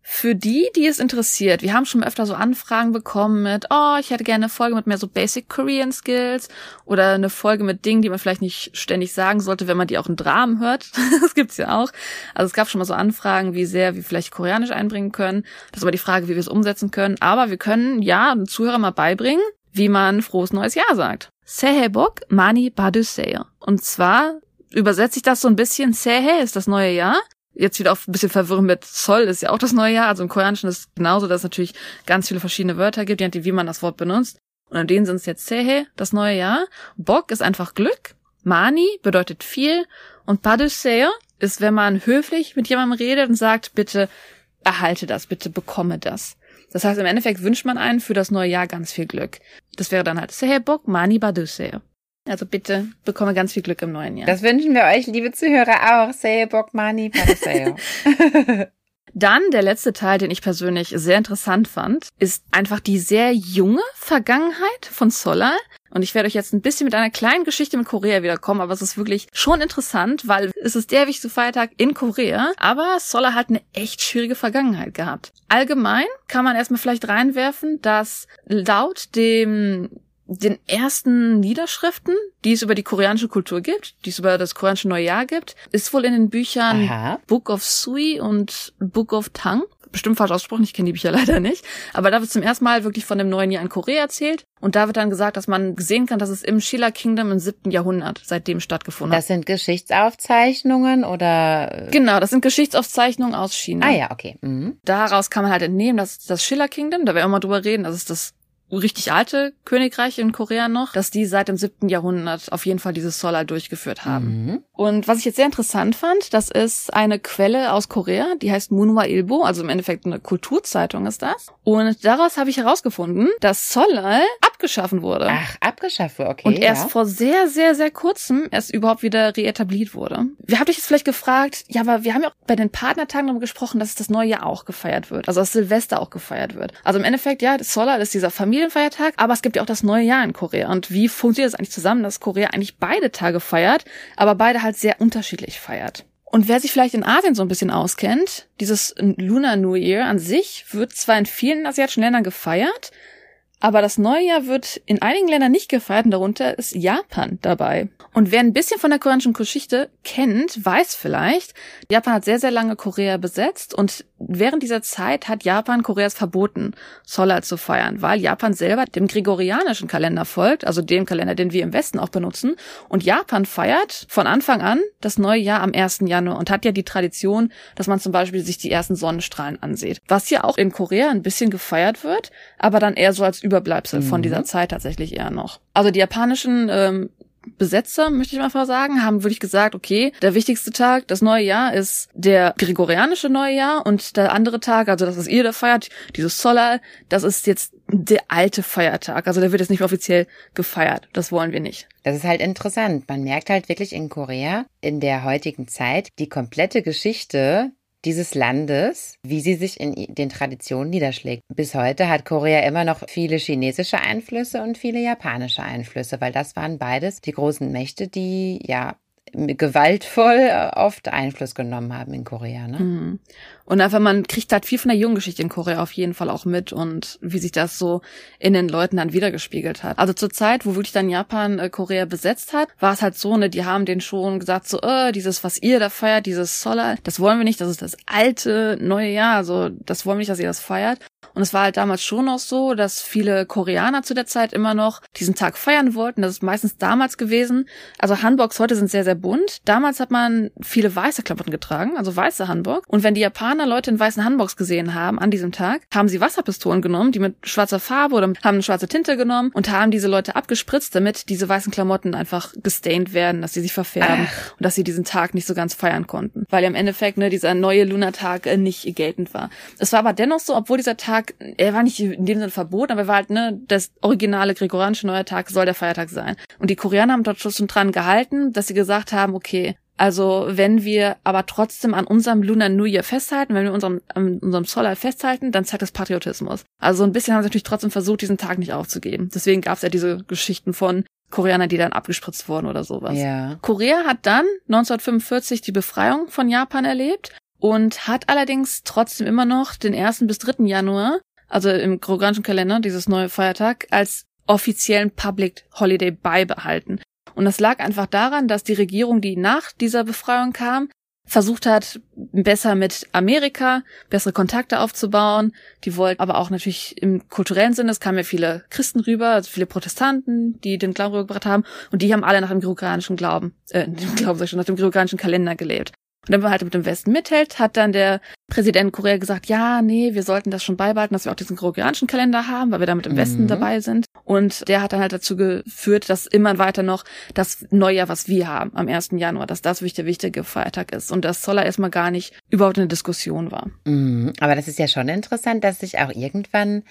S5: Für die, die es interessiert, wir haben schon öfter so Anfragen bekommen mit, oh, ich hätte gerne eine Folge mit mehr so Basic Korean Skills oder eine Folge mit Dingen, die man vielleicht nicht ständig sagen sollte, wenn man die auch in Dramen hört. das gibt's ja auch. Also es gab schon mal so Anfragen, wie sehr wir vielleicht Koreanisch einbringen können. Das ist aber die Frage, wie wir es umsetzen können. Aber wir können, ja, den Zuhörer mal beibringen, wie man frohes neues Jahr sagt. Sehebok mani baduseo. Und zwar übersetze ich das so ein bisschen. Sehe ist das neue Jahr. Jetzt wieder auf ein bisschen verwirrend mit Sol ist ja auch das neue Jahr. Also im Koreanischen ist es genauso, dass es natürlich ganz viele verschiedene Wörter gibt, je nachdem, wie man das Wort benutzt. Und an denen sind es jetzt Sehe, das neue Jahr. Bok ist einfach Glück. Mani bedeutet viel. Und Baduseo ist, wenn man höflich mit jemandem redet und sagt, bitte erhalte das, bitte bekomme das. Das heißt, im Endeffekt wünscht man einen für das neue Jahr ganz viel Glück. Das wäre dann halt Sehebok Mani Baduseo. Also bitte bekomme ganz viel Glück im neuen Jahr.
S4: Das wünschen wir euch, liebe Zuhörer, auch. Seye Bokmani Paduseo.
S5: Dann der letzte Teil, den ich persönlich sehr interessant fand, ist einfach die sehr junge Vergangenheit von Solal. Und ich werde euch jetzt ein bisschen mit einer kleinen Geschichte mit Korea wiederkommen, aber es ist wirklich schon interessant, weil es ist der wichtigste Feiertag in Korea, aber Solal hat eine echt schwierige Vergangenheit gehabt. Allgemein kann man erstmal vielleicht reinwerfen, dass laut dem den ersten Niederschriften, die es über die koreanische Kultur gibt, die es über das koreanische Neujahr gibt, ist wohl in den Büchern
S4: Aha.
S5: Book of Sui und Book of Tang. Bestimmt falsch ausgesprochen, ich kenne die Bücher leider nicht. Aber da wird zum ersten Mal wirklich von dem neuen Jahr in Korea erzählt. Und da wird dann gesagt, dass man sehen kann, dass es im Shilla Kingdom im siebten Jahrhundert seitdem stattgefunden hat.
S4: Das sind Geschichtsaufzeichnungen oder?
S5: Genau, das sind Geschichtsaufzeichnungen aus China.
S4: Ah ja, okay. Mhm.
S5: Daraus kann man halt entnehmen, dass das Shilla Kingdom, da werden wir mal drüber reden, das ist das richtig alte Königreich in Korea noch, dass die seit dem siebten Jahrhundert auf jeden Fall dieses Solal durchgeführt haben.
S4: Mhm.
S5: Und was ich jetzt sehr interessant fand, das ist eine Quelle aus Korea, die heißt Munhwa Ilbo, also im Endeffekt eine Kulturzeitung ist das. Und daraus habe ich herausgefunden, dass Solal abgeschaffen wurde.
S4: Ach, abgeschafft, wurde, okay.
S5: Und erst
S4: ja.
S5: vor sehr, sehr, sehr kurzem erst überhaupt wieder reetabliert wurde. Wir haben dich jetzt vielleicht gefragt, ja, aber wir haben ja auch bei den Partnertagen darüber gesprochen, dass das neue Jahr auch gefeiert wird. Also dass Silvester auch gefeiert wird. Also im Endeffekt, ja, das Solal ist dieser Familienfeiertag, aber es gibt ja auch das neue Jahr in Korea. Und wie funktioniert das eigentlich zusammen, dass Korea eigentlich beide Tage feiert, aber beide halt sehr unterschiedlich feiert? Und wer sich vielleicht in Asien so ein bisschen auskennt, dieses Lunar New Year an sich wird zwar in vielen asiatischen Ländern gefeiert, aber das Neujahr wird in einigen Ländern nicht gefeiert darunter ist Japan dabei. Und wer ein bisschen von der koreanischen Geschichte kennt, weiß vielleicht, Japan hat sehr, sehr lange Korea besetzt und während dieser Zeit hat Japan Koreas verboten, Solal zu feiern, weil Japan selber dem gregorianischen Kalender folgt, also dem Kalender, den wir im Westen auch benutzen. Und Japan feiert von Anfang an das neue Jahr am 1. Januar und hat ja die Tradition, dass man zum Beispiel sich die ersten Sonnenstrahlen ansieht. Was ja auch in Korea ein bisschen gefeiert wird, aber dann eher so als Überbleibsel von dieser Zeit tatsächlich eher noch. Also die japanischen ähm, Besetzer, möchte ich mal sagen, haben wirklich gesagt, okay, der wichtigste Tag, das neue Jahr ist der gregorianische Neujahr und der andere Tag, also das ist ihr, der feiert, dieses Solal, das ist jetzt der alte Feiertag. Also der wird jetzt nicht offiziell gefeiert. Das wollen wir nicht.
S4: Das ist halt interessant. Man merkt halt wirklich in Korea in der heutigen Zeit die komplette Geschichte dieses Landes, wie sie sich in den Traditionen niederschlägt. Bis heute hat Korea immer noch viele chinesische Einflüsse und viele japanische Einflüsse, weil das waren beides die großen Mächte, die ja gewaltvoll oft Einfluss genommen haben in Korea. Ne?
S5: Und einfach, man kriegt halt viel von der Junggeschichte in Korea auf jeden Fall auch mit und wie sich das so in den Leuten dann wiedergespiegelt hat. Also zur Zeit, wo wirklich dann Japan äh, Korea besetzt hat, war es halt so, ne, die haben den schon gesagt, so, äh, dieses, was ihr da feiert, dieses Solar, das wollen wir nicht, das ist das alte neue Jahr, also das wollen wir nicht, dass ihr das feiert. Und es war halt damals schon noch so, dass viele Koreaner zu der Zeit immer noch diesen Tag feiern wollten. Das ist meistens damals gewesen. Also Hanboks heute sind sehr, sehr bunt. Damals hat man viele weiße Klamotten getragen, also weiße Hanbok. Und wenn die Japaner Leute in weißen Hanboks gesehen haben an diesem Tag, haben sie Wasserpistolen genommen, die mit schwarzer Farbe oder haben schwarze Tinte genommen und haben diese Leute abgespritzt, damit diese weißen Klamotten einfach gestained werden, dass sie sich verfärben
S4: Ach.
S5: und dass sie diesen Tag nicht so ganz feiern konnten. Weil ja im Endeffekt ne, dieser neue Lunartag äh, nicht geltend war. Es war aber dennoch so, obwohl dieser Tag, er war nicht in dem Sinne verboten, aber er war halt, ne, das originale gregorianische neue Tag soll der Feiertag sein. Und die Koreaner haben dort schon dran gehalten, dass sie gesagt haben, okay, also wenn wir aber trotzdem an unserem Lunar New Year festhalten, wenn wir unserem, an unserem Solar festhalten, dann zeigt das Patriotismus. Also ein bisschen haben sie natürlich trotzdem versucht, diesen Tag nicht aufzugeben. Deswegen gab es ja diese Geschichten von Koreanern, die dann abgespritzt wurden oder sowas.
S4: Ja.
S5: Korea hat dann 1945 die Befreiung von Japan erlebt und hat allerdings trotzdem immer noch den 1. bis 3. Januar, also im koreanischen Kalender, dieses neue Feiertag, als offiziellen Public Holiday beibehalten. Und das lag einfach daran, dass die Regierung, die nach dieser Befreiung kam, versucht hat, besser mit Amerika bessere Kontakte aufzubauen. Die wollten aber auch natürlich im kulturellen Sinne, es kamen ja viele Christen rüber, also viele Protestanten, die den Glauben rübergebracht haben und die haben alle nach dem gregorianischen Glauben, äh, dem Glauben sag ich schon, nach dem gregorianischen Kalender gelebt. Und wenn man halt mit dem Westen mithält, hat dann der Präsident Korea gesagt, ja, nee, wir sollten das schon beibehalten, dass wir auch diesen gregorianischen Kalender haben, weil wir da mit dem Westen mhm. dabei sind. Und der hat dann halt dazu geführt, dass immer weiter noch das Neujahr, was wir haben, am 1. Januar, dass das wirklich der wichtige Feiertag ist. Und das soll er erstmal gar nicht überhaupt eine Diskussion war.
S4: Mhm. Aber das ist ja schon interessant, dass sich auch irgendwann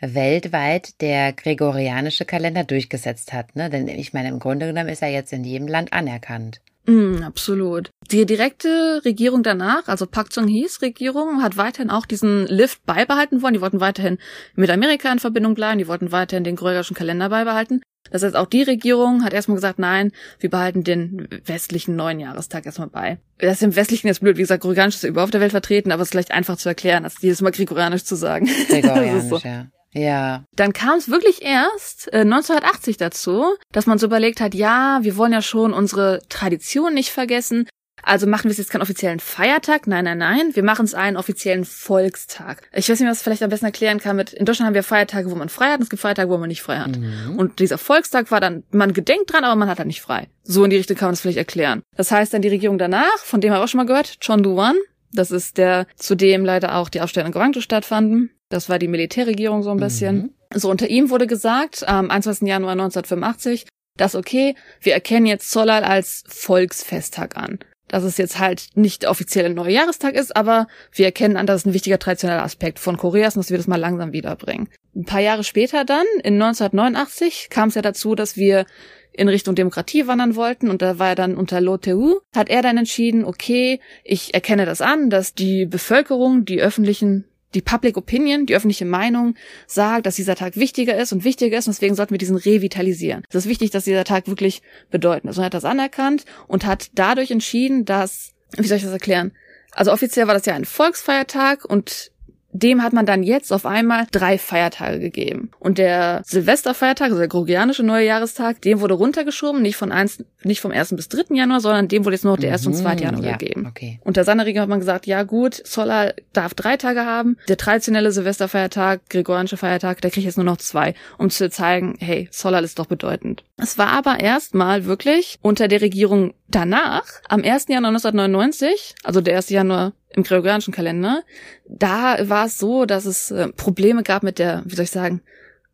S4: weltweit der gregorianische Kalender durchgesetzt hat. Ne? Denn ich meine, im Grunde genommen ist er jetzt in jedem Land anerkannt.
S5: Mm, absolut. Die direkte Regierung danach, also Pak Chung-hees Regierung, hat weiterhin auch diesen Lift beibehalten wollen. Die wollten weiterhin mit Amerika in Verbindung bleiben, die wollten weiterhin den gregorischen Kalender beibehalten. Das heißt, auch die Regierung hat erstmal gesagt, nein, wir behalten den westlichen neuen Jahrestag erstmal bei. Das ist im westlichen jetzt blöd, wie gesagt, gregorianisch ist überhaupt auf der Welt vertreten, aber es ist vielleicht einfach zu erklären, als jedes Mal gregorianisch zu sagen.
S4: Gregorianisch, so. ja. Ja.
S5: Dann kam es wirklich erst äh, 1980 dazu, dass man so überlegt hat, ja, wir wollen ja schon unsere Tradition nicht vergessen. Also machen wir es jetzt keinen offiziellen Feiertag? Nein, nein, nein. Wir machen es einen offiziellen Volkstag. Ich weiß nicht, was ich vielleicht am besten erklären kann. Mit, in Deutschland haben wir Feiertage, wo man frei hat, und es gibt Feiertage, wo man nicht frei hat. Mhm. Und dieser Volkstag war dann, man gedenkt dran, aber man hat halt nicht frei. So in die Richtung kann man das vielleicht erklären. Das heißt dann die Regierung danach, von dem haben wir auch schon mal gehört, Chon Du-wan, das ist der, zu dem leider auch die Aufstände in Gwangju stattfanden. Das war die Militärregierung so ein bisschen. Mhm. So unter ihm wurde gesagt, am 21. Januar 1985, dass okay, wir erkennen jetzt Zollal als Volksfesttag an. Dass es jetzt halt nicht der offizielle neue Jahrestag ist, aber wir erkennen an, dass es ein wichtiger traditioneller Aspekt von Korea ist und dass wir das mal langsam wiederbringen. Ein paar Jahre später dann, in 1989, kam es ja dazu, dass wir in Richtung Demokratie wandern wollten und da war er dann unter Loteu, hat er dann entschieden, okay, ich erkenne das an, dass die Bevölkerung, die öffentlichen die Public Opinion, die öffentliche Meinung sagt, dass dieser Tag wichtiger ist und wichtiger ist und deswegen sollten wir diesen revitalisieren. Es ist wichtig, dass dieser Tag wirklich bedeutend ist. Und er hat das anerkannt und hat dadurch entschieden, dass, wie soll ich das erklären? Also offiziell war das ja ein Volksfeiertag und dem hat man dann jetzt auf einmal drei Feiertage gegeben. Und der Silvesterfeiertag, also der Gregorianische neue Jahrestag, dem wurde runtergeschoben, nicht von eins, nicht vom 1. bis 3. Januar, sondern dem wurde jetzt nur noch der 1. und 2. Mhm, Januar ja, gegeben.
S4: Okay.
S5: Unter seiner Regierung hat man gesagt, ja gut, Solar darf drei Tage haben, der traditionelle Silvesterfeiertag, Gregorianische Feiertag, der kriegt jetzt nur noch zwei, um zu zeigen, hey, Solar ist doch bedeutend. Es war aber erstmal wirklich unter der Regierung danach, am 1. Januar 1999, also der 1. Januar im gregorianischen Kalender, da war es so, dass es äh, Probleme gab mit der, wie soll ich sagen,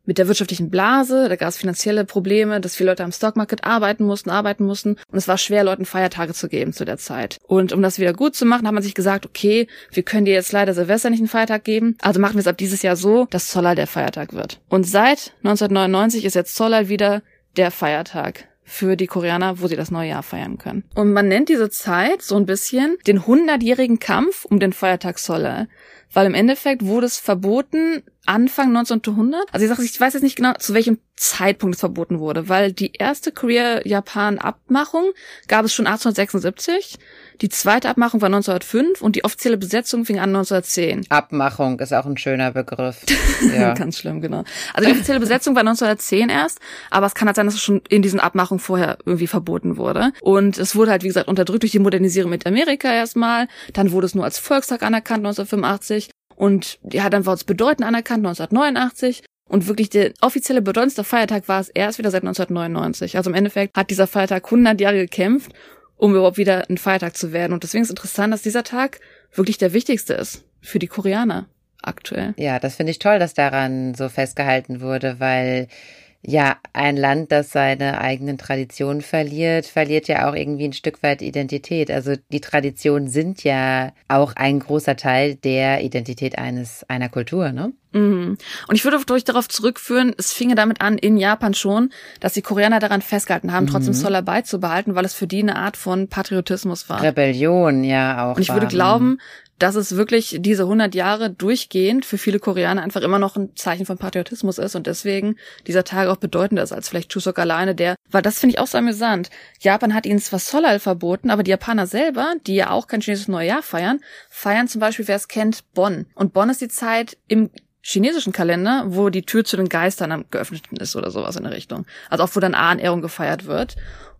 S5: mit der wirtschaftlichen Blase, da gab es finanzielle Probleme, dass viele Leute am Stockmarket arbeiten mussten, arbeiten mussten und es war schwer, Leuten Feiertage zu geben zu der Zeit. Und um das wieder gut zu machen, hat man sich gesagt, okay, wir können dir jetzt leider Silvester nicht einen Feiertag geben, also machen wir es ab dieses Jahr so, dass Zollal der Feiertag wird. Und seit 1999 ist jetzt Zollal wieder der Feiertag für die Koreaner, wo sie das neue Jahr feiern können. Und man nennt diese Zeit so ein bisschen den hundertjährigen Kampf um den Feiertag Solle. Weil im Endeffekt wurde es verboten Anfang 1900. Also ich sage, ich weiß jetzt nicht genau, zu welchem Zeitpunkt es verboten wurde, weil die erste Korea-Japan-Abmachung gab es schon 1876. Die zweite Abmachung war 1905 und die offizielle Besetzung fing an 1910.
S4: Abmachung ist auch ein schöner Begriff.
S5: Ja. Ganz schlimm, genau. Also die offizielle Besetzung war 1910 erst, aber es kann halt sein, dass es schon in diesen Abmachungen vorher irgendwie verboten wurde. Und es wurde halt, wie gesagt, unterdrückt durch die Modernisierung mit Amerika erstmal. Dann wurde es nur als Volkstag anerkannt 1985 und die hat einfach als bedeutend anerkannt 1989. Und wirklich der offizielle bedeutendste Feiertag war es erst wieder seit 1999. Also im Endeffekt hat dieser Feiertag 100 Jahre gekämpft um überhaupt wieder ein Feiertag zu werden. Und deswegen ist interessant, dass dieser Tag wirklich der wichtigste ist für die Koreaner aktuell.
S4: Ja, das finde ich toll, dass daran so festgehalten wurde, weil ja, ein Land, das seine eigenen Traditionen verliert, verliert ja auch irgendwie ein Stück weit Identität. Also die Traditionen sind ja auch ein großer Teil der Identität eines einer Kultur, ne?
S5: Mhm. Und ich würde euch darauf zurückführen, es finge damit an in Japan schon, dass die Koreaner daran festgehalten haben, mhm. trotzdem Solar beizubehalten, weil es für die eine Art von Patriotismus war.
S4: Rebellion, ja auch.
S5: Und ich würde glauben, dass es wirklich diese 100 Jahre durchgehend für viele Koreaner einfach immer noch ein Zeichen von Patriotismus ist und deswegen dieser Tag auch bedeutender ist als vielleicht Chuseok alleine, der, weil das finde ich auch so amüsant. Japan hat ihnen zwar Solal verboten, aber die Japaner selber, die ja auch kein chinesisches Neujahr feiern, feiern zum Beispiel, wer es kennt, Bonn. Und Bonn ist die Zeit im chinesischen Kalender, wo die Tür zu den Geistern am geöffneten ist oder sowas in der Richtung. Also auch wo dann Ahnenehrung gefeiert wird.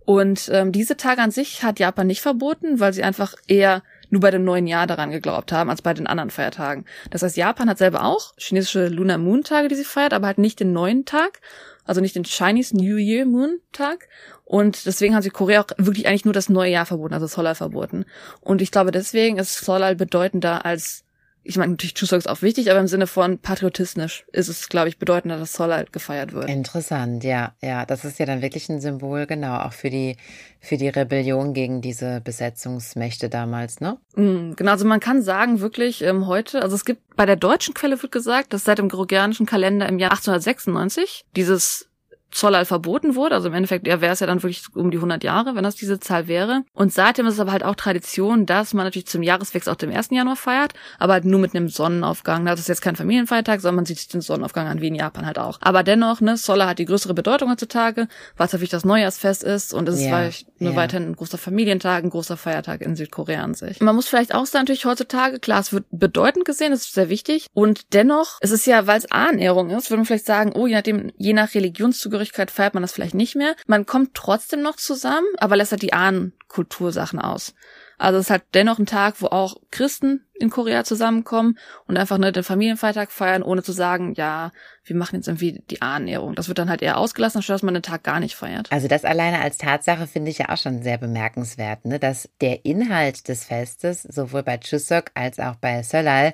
S5: Und ähm, diese Tage an sich hat Japan nicht verboten, weil sie einfach eher nur bei dem neuen Jahr daran geglaubt haben, als bei den anderen Feiertagen. Das heißt, Japan hat selber auch chinesische Lunar Moon Tage, die sie feiert, aber halt nicht den neuen Tag, also nicht den Chinese New Year Moon Tag. Und deswegen haben sie Korea auch wirklich eigentlich nur das neue Jahr verboten, also Solal verboten. Und ich glaube, deswegen ist Solal bedeutender als ich meine, natürlich Chuseok ist auch wichtig, aber im Sinne von patriotistisch ist es, glaube ich, bedeutender, dass Zoll halt gefeiert wird.
S4: Interessant, ja, ja. Das ist ja dann wirklich ein Symbol, genau, auch für die, für die Rebellion gegen diese Besetzungsmächte damals, ne?
S5: Mm, genau, also man kann sagen, wirklich ähm, heute, also es gibt bei der deutschen Quelle wird gesagt, dass seit dem gregorianischen Kalender im Jahr 1896 dieses Zollal verboten wurde. Also im Endeffekt ja, wäre es ja dann wirklich um die 100 Jahre, wenn das diese Zahl wäre. Und seitdem ist es aber halt auch Tradition, dass man natürlich zum Jahreswechsel auch dem 1. Januar feiert, aber halt nur mit einem Sonnenaufgang. Das ist jetzt kein Familienfeiertag, sondern man sieht sich den Sonnenaufgang an, wie in Japan halt auch. Aber dennoch, ne, Zollal hat die größere Bedeutung heutzutage, was natürlich das Neujahrsfest ist und es ist nur ja. weiterhin ein großer Familientag, ein großer Feiertag in Südkorea an sich. Man muss vielleicht auch sagen, natürlich heutzutage, klar, es wird bedeutend gesehen, das ist sehr wichtig und dennoch, es ist ja, weil es Ahnenehrung ist, würde man vielleicht sagen, oh, je nachdem, je nach Religionszugehörigkeit Zugehörigkeit feiert man das vielleicht nicht mehr. Man kommt trotzdem noch zusammen, aber lässt halt die Ahnenkultursachen aus. Also es ist halt dennoch ein Tag, wo auch Christen in Korea zusammenkommen und einfach ne, den Familienfeiertag feiern, ohne zu sagen, ja, wir machen jetzt irgendwie die Ahnennährung. Das wird dann halt eher ausgelassen, anstatt dass man den Tag gar nicht feiert.
S4: Also das alleine als Tatsache finde ich ja auch schon sehr bemerkenswert, ne? dass der Inhalt des Festes sowohl bei Chuseok als auch bei Sölal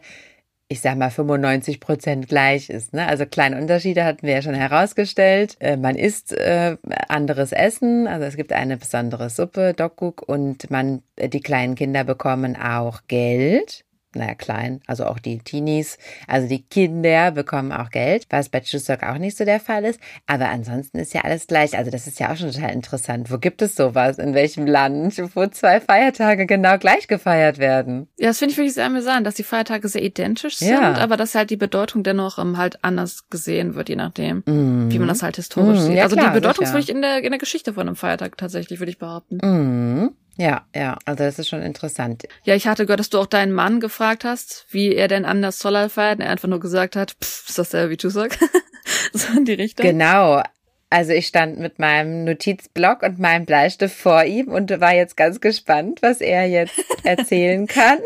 S4: ich sag mal, 95 Prozent gleich ist. Ne? Also kleine Unterschiede hatten wir ja schon herausgestellt. Äh, man isst äh, anderes Essen, also es gibt eine besondere Suppe, Dokguk, und man, äh, die kleinen Kinder bekommen auch Geld naja, klein, also auch die Teenies, also die Kinder bekommen auch Geld, was bei Chuseok auch nicht so der Fall ist. Aber ansonsten ist ja alles gleich. Also das ist ja auch schon total interessant. Wo gibt es sowas? In welchem Land, wo zwei Feiertage genau gleich gefeiert werden?
S5: Ja, das finde ich wirklich sehr amüsant, dass die Feiertage sehr identisch sind, ja. aber dass halt die Bedeutung dennoch um, halt anders gesehen wird, je nachdem, mm. wie man das halt historisch mm, sieht. Ja, also klar, die Bedeutung ist wirklich in der, in der Geschichte von einem Feiertag tatsächlich, würde ich behaupten.
S4: Mm. Ja, ja, also das ist schon interessant.
S5: Ja, ich hatte gehört, dass du auch deinen Mann gefragt hast, wie er denn anders Zollal feiert. Und er einfach nur gesagt hat, pff, ist das der wie Chuseok? so in die Richtung.
S4: Genau, also ich stand mit meinem Notizblock und meinem Bleistift vor ihm und war jetzt ganz gespannt, was er jetzt erzählen kann,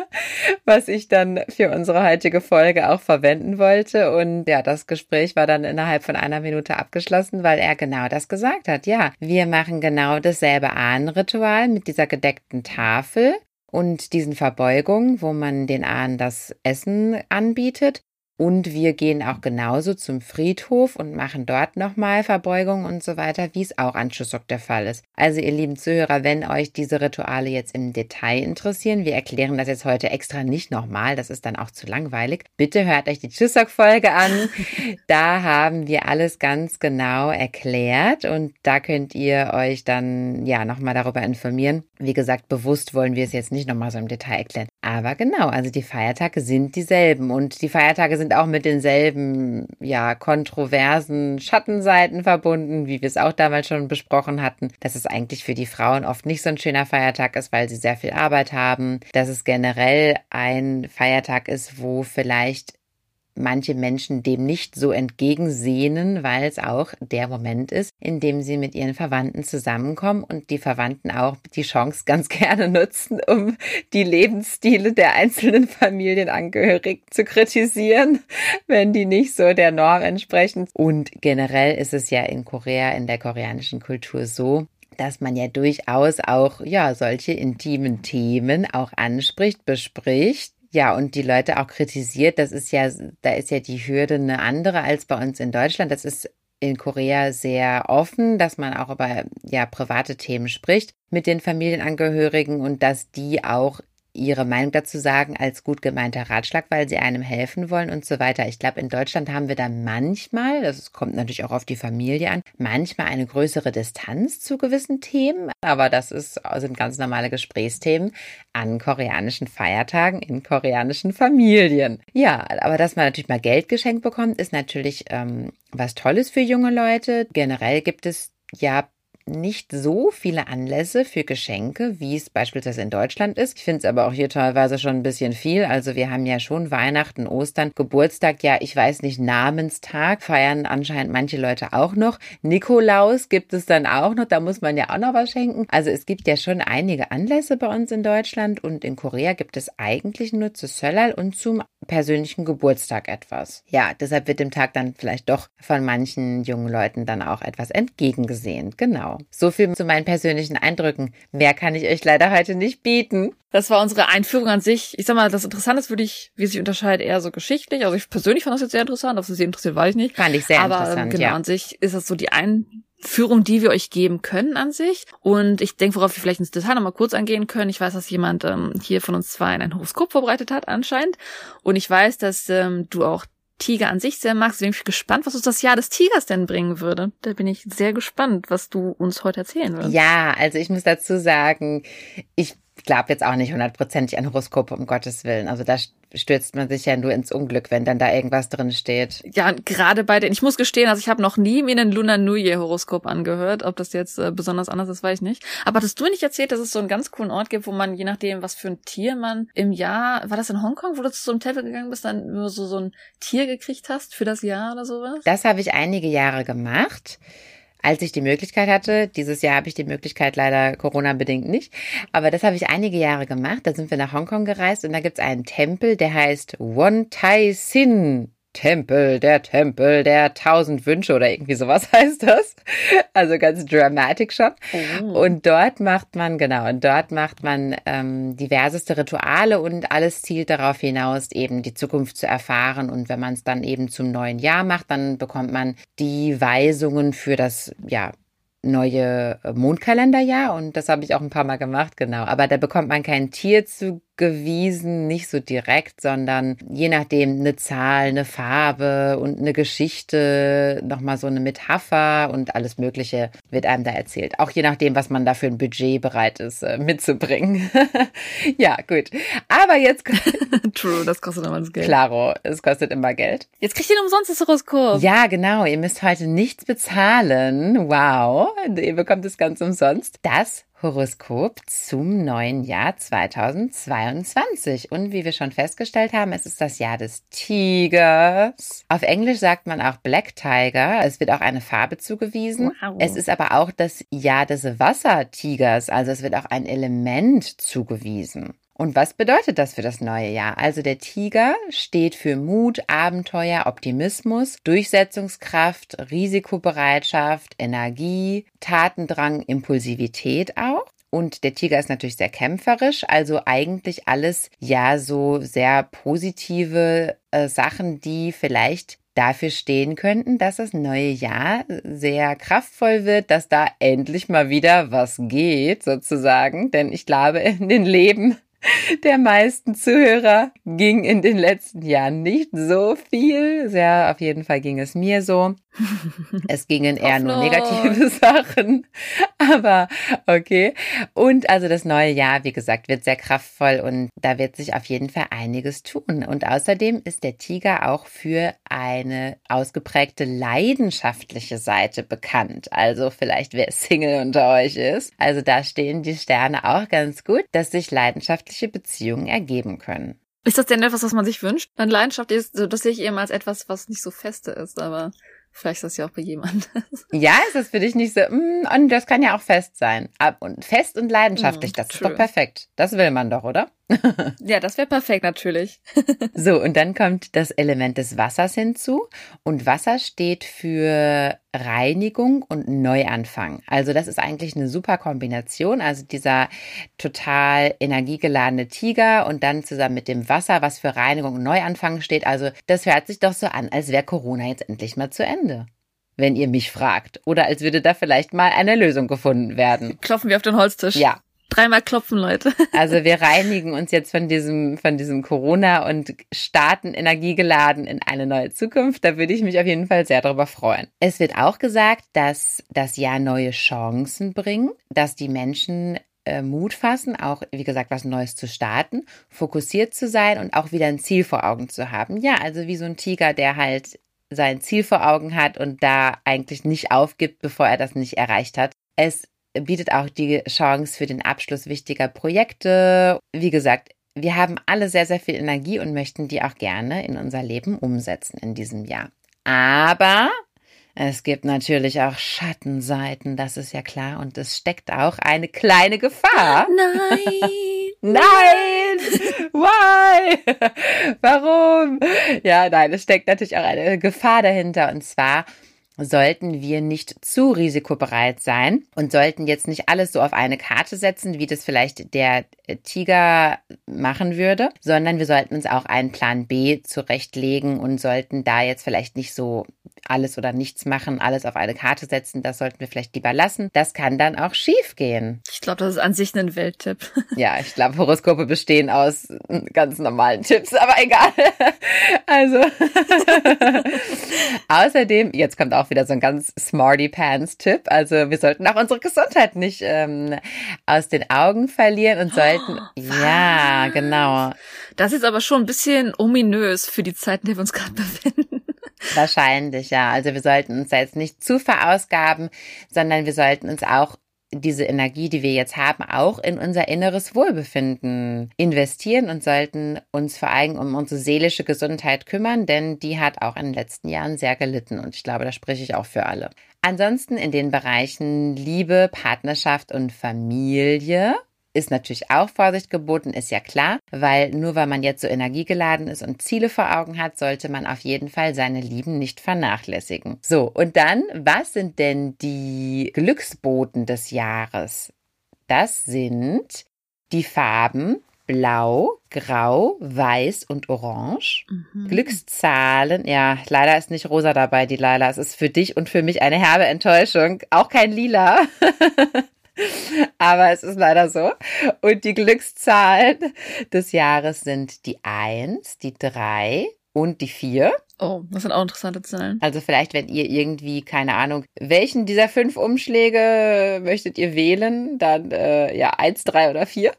S4: was ich dann für unsere heutige Folge auch verwenden wollte. Und ja, das Gespräch war dann innerhalb von einer Minute abgeschlossen, weil er genau das gesagt hat. Ja, wir machen genau dasselbe Ahnenritual mit dieser gedeckten Tafel und diesen Verbeugungen, wo man den Ahnen das Essen anbietet. Und wir gehen auch genauso zum Friedhof und machen dort nochmal Verbeugungen und so weiter, wie es auch an Chuseok der Fall ist. Also ihr lieben Zuhörer, wenn euch diese Rituale jetzt im Detail interessieren, wir erklären das jetzt heute extra nicht nochmal, das ist dann auch zu langweilig. Bitte hört euch die Chuseok-Folge an. da haben wir alles ganz genau erklärt und da könnt ihr euch dann ja nochmal darüber informieren. Wie gesagt, bewusst wollen wir es jetzt nicht nochmal so im Detail erklären. Aber genau, also die Feiertage sind dieselben und die Feiertage sind auch mit denselben, ja, kontroversen Schattenseiten verbunden, wie wir es auch damals schon besprochen hatten, dass eigentlich für die Frauen oft nicht so ein schöner Feiertag ist, weil sie sehr viel Arbeit haben, dass es generell ein Feiertag ist, wo vielleicht manche Menschen dem nicht so entgegensehnen, weil es auch der Moment ist, in dem sie mit ihren Verwandten zusammenkommen und die Verwandten auch die Chance ganz gerne nutzen, um die Lebensstile der einzelnen Familienangehörigen zu kritisieren, wenn die nicht so der Norm entsprechen. Und generell ist es ja in Korea, in der koreanischen Kultur so, dass man ja durchaus auch ja solche intimen Themen auch anspricht, bespricht ja, und die Leute auch kritisiert, das ist ja, da ist ja die Hürde eine andere als bei uns in Deutschland. Das ist in Korea sehr offen, dass man auch über ja private Themen spricht mit den Familienangehörigen und dass die auch ihre Meinung dazu sagen als gut gemeinter Ratschlag, weil sie einem helfen wollen und so weiter. Ich glaube, in Deutschland haben wir da manchmal, das kommt natürlich auch auf die Familie an, manchmal eine größere Distanz zu gewissen Themen, aber das ist, sind ganz normale Gesprächsthemen an koreanischen Feiertagen in koreanischen Familien. Ja, aber dass man natürlich mal Geld geschenkt bekommt, ist natürlich ähm, was Tolles für junge Leute. Generell gibt es ja nicht so viele Anlässe für Geschenke, wie es beispielsweise in Deutschland ist. Ich finde es aber auch hier teilweise schon ein bisschen viel. Also wir haben ja schon Weihnachten, Ostern, Geburtstag, ja, ich weiß nicht, Namenstag feiern anscheinend manche Leute auch noch. Nikolaus gibt es dann auch noch, da muss man ja auch noch was schenken. Also es gibt ja schon einige Anlässe bei uns in Deutschland und in Korea gibt es eigentlich nur zu Söllal und zum persönlichen Geburtstag etwas. Ja, deshalb wird dem Tag dann vielleicht doch von manchen jungen Leuten dann auch etwas entgegengesehen. Genau. So viel zu meinen persönlichen Eindrücken. Mehr kann ich euch leider heute nicht bieten.
S5: Das war unsere Einführung an sich. Ich sag mal, das Interessante ist wirklich, wie sich unterscheidet, eher so geschichtlich. Also ich persönlich fand das jetzt sehr interessant. Ob es Sie interessiert, weiß ich nicht.
S4: Fand ich sehr
S5: Aber
S4: interessant,
S5: genau,
S4: ja.
S5: an sich ist das so die Einführung, die wir euch geben können an sich. Und ich denke, worauf wir vielleicht ins Detail nochmal kurz angehen können. Ich weiß, dass jemand ähm, hier von uns zwei ein Horoskop vorbereitet hat anscheinend. Und ich weiß, dass ähm, du auch Tiger an sich sehr magst. Deswegen bin ich gespannt, was uns das Jahr des Tigers denn bringen würde. Da bin ich sehr gespannt, was du uns heute erzählen wirst.
S4: Ja, also ich muss dazu sagen, ich glaube jetzt auch nicht hundertprozentig an Horoskope, um Gottes Willen. Also da stürzt man sich ja nur ins Unglück, wenn dann da irgendwas drin steht.
S5: Ja, gerade bei den, ich muss gestehen, also ich habe noch nie mir einen Lunar New Year Horoskop angehört. Ob das jetzt äh, besonders anders ist, weiß ich nicht. Aber hattest du nicht erzählt, dass es so einen ganz coolen Ort gibt, wo man, je nachdem, was für ein Tier man im Jahr, war das in Hongkong, wo du zu so einem Tempel gegangen bist, dann nur so, so ein Tier gekriegt hast für das Jahr oder sowas?
S4: Das habe ich einige Jahre gemacht. Als ich die Möglichkeit hatte, dieses Jahr habe ich die Möglichkeit leider Corona-bedingt nicht, aber das habe ich einige Jahre gemacht. Da sind wir nach Hongkong gereist und da gibt es einen Tempel, der heißt Won Tai Sin Tempel, der Tempel der tausend Wünsche oder irgendwie sowas heißt das. Also ganz dramatic schon.
S5: Oh.
S4: Und dort macht man, genau, und dort macht man ähm, diverseste Rituale und alles zielt darauf hinaus, eben die Zukunft zu erfahren. Und wenn man es dann eben zum neuen Jahr macht, dann bekommt man die Weisungen für das, ja, neue Mondkalenderjahr und das habe ich auch ein paar Mal gemacht, genau. Aber da bekommt man kein Tier zugewiesen, nicht so direkt, sondern je nachdem eine Zahl, eine Farbe und eine Geschichte, nochmal so eine Metapher und alles Mögliche wird einem da erzählt. Auch je nachdem, was man da für ein Budget bereit ist äh, mitzubringen. ja, gut. Aber jetzt,
S5: True, das kostet immer das Geld.
S4: klaro, es kostet immer Geld.
S5: Jetzt kriegt ihr umsonst das Horoskop.
S4: Ja, genau. Ihr müsst heute nichts bezahlen. Wow. Ihr bekommt es ganz umsonst. Das Horoskop zum neuen Jahr 2022. Und wie wir schon festgestellt haben, es ist das Jahr des Tigers. Auf Englisch sagt man auch Black Tiger. Es wird auch eine Farbe zugewiesen.
S5: Wow.
S4: Es ist aber auch das Jahr des Wassertigers. Also es wird auch ein Element zugewiesen. Und was bedeutet das für das neue Jahr? Also der Tiger steht für Mut, Abenteuer, Optimismus, Durchsetzungskraft, Risikobereitschaft, Energie, Tatendrang, Impulsivität auch. Und der Tiger ist natürlich sehr kämpferisch, also eigentlich alles ja so sehr positive äh, Sachen, die vielleicht dafür stehen könnten, dass das neue Jahr sehr kraftvoll wird, dass da endlich mal wieder was geht, sozusagen. Denn ich glaube, in den Leben der meisten Zuhörer ging in den letzten Jahren nicht so viel. Sehr, auf jeden Fall ging es mir so. Es gingen eher nur negative Sachen. Aber okay. Und also das neue Jahr, wie gesagt, wird sehr kraftvoll und da wird sich auf jeden Fall einiges tun. Und außerdem ist der Tiger auch für eine ausgeprägte leidenschaftliche Seite bekannt. Also vielleicht wer Single unter euch ist. Also da stehen die Sterne auch ganz gut, dass sich leidenschaftliche Beziehungen ergeben können.
S5: Ist das denn etwas, was man sich wünscht? Eine Leidenschaft ist, so, das sehe ich eben als etwas, was nicht so feste ist, aber vielleicht ist das ja auch bei jemandem.
S4: Ja, ist das für dich nicht so, mm, und das kann ja auch fest sein. Ab- Und fest und leidenschaftlich,
S5: Mm,
S4: das ist
S5: true.
S4: doch perfekt. Das will man doch, oder?
S5: ja, das wäre perfekt natürlich.
S4: So, und dann kommt das Element des Wassers hinzu. Und Wasser steht für Reinigung und Neuanfang. Also das ist eigentlich eine super Kombination. Also dieser total energiegeladene Tiger und dann zusammen mit dem Wasser, was für Reinigung und Neuanfang steht. Also das hört sich doch so an, als wäre Corona jetzt endlich mal zu Ende. Wenn ihr mich fragt. Oder als würde da vielleicht mal eine Lösung gefunden werden.
S5: Klopfen wir auf den Holztisch.
S4: Ja,
S5: Dreimal klopfen, Leute.
S4: also wir reinigen uns jetzt von diesem, von diesem Corona und starten energiegeladen in eine neue Zukunft. Da würde ich mich auf jeden Fall sehr darüber freuen. Es wird auch gesagt, dass das Jahr neue Chancen bringt, dass die Menschen äh, Mut fassen, auch wie gesagt, was Neues zu starten, fokussiert zu sein und auch wieder ein Ziel vor Augen zu haben. Ja, also wie so ein Tiger, der halt sein Ziel vor Augen hat und da eigentlich nicht aufgibt, bevor er das nicht erreicht hat. Es bietet auch die Chance für den Abschluss wichtiger Projekte. Wie gesagt, wir haben alle sehr, sehr viel Energie und möchten die auch gerne in unser Leben umsetzen in diesem Jahr. Aber es gibt natürlich auch Schattenseiten, das ist ja klar. Und es steckt auch eine kleine Gefahr.
S5: Nein!
S4: Nein! Why? Warum? Ja, nein, es steckt natürlich auch eine Gefahr dahinter. Und zwar sollten wir nicht zu risikobereit sein und sollten jetzt nicht alles so auf eine Karte setzen, wie das vielleicht der Tiger machen würde, sondern wir sollten uns auch einen Plan B zurechtlegen und sollten da jetzt vielleicht nicht so alles oder nichts machen, alles auf eine Karte setzen. Das sollten wir vielleicht lieber lassen. Das kann dann auch schief gehen.
S5: Ich glaube, das ist an sich ein Welttipp.
S4: Ja, ich glaube, Horoskope bestehen aus ganz normalen Tipps, aber egal. Also, außerdem, jetzt kommt auch wieder so ein ganz Smarty Pants Tipp. Also, wir sollten auch unsere Gesundheit nicht ähm, aus den Augen verlieren und sollten, oh, ja, genau.
S5: Das ist aber schon ein bisschen ominös für die Zeit, in der wir uns gerade befinden.
S4: Wahrscheinlich, ja. Also wir sollten uns da jetzt nicht zu verausgaben, sondern wir sollten uns auch diese Energie, die wir jetzt haben, auch in unser inneres Wohlbefinden investieren und sollten uns vor allem um unsere seelische Gesundheit kümmern, denn die hat auch in den letzten Jahren sehr gelitten und ich glaube, da spreche ich auch für alle. Ansonsten in den Bereichen Liebe, Partnerschaft und Familie ist natürlich auch Vorsicht geboten, ist ja klar, weil nur weil man jetzt so energiegeladen ist und Ziele vor Augen hat, sollte man auf jeden Fall seine Lieben nicht vernachlässigen. So, und dann, was sind denn die Glücksboten des Jahres? Das sind die Farben Blau, Grau, Weiß und Orange. Mhm. Glückszahlen, ja, leider ist nicht rosa dabei, die Leila. Es ist für dich und für mich eine herbe Enttäuschung. Auch kein Lila. Aber es ist leider so. Und die Glückszahlen des Jahres sind die 1, die 3 und die 4.
S5: Oh, das sind auch interessante Zahlen.
S4: Also vielleicht, wenn ihr irgendwie, keine Ahnung, welchen dieser fünf Umschläge möchtet ihr wählen, dann äh, ja, eins, drei oder vier.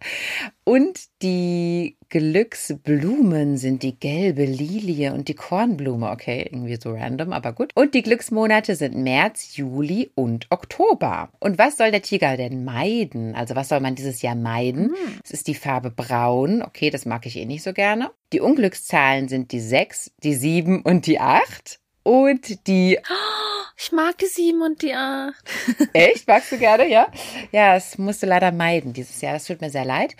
S4: Und die Glücksblumen sind die gelbe Lilie und die Kornblume. Okay, irgendwie so random, aber gut. Und die Glücksmonate sind März, Juli und Oktober. Und was soll der Tiger denn meiden? Also was soll man dieses Jahr meiden? Hm. Es ist die Farbe braun. Okay, das mag ich eh nicht so gerne. Die Unglückszahlen sind die 6, die 7 und die 8. Und die...
S5: Ich mag die 7 und die 8.
S4: Echt? Magst du gerne, ja? Ja, es musste leider meiden dieses Jahr. Das tut mir sehr leid.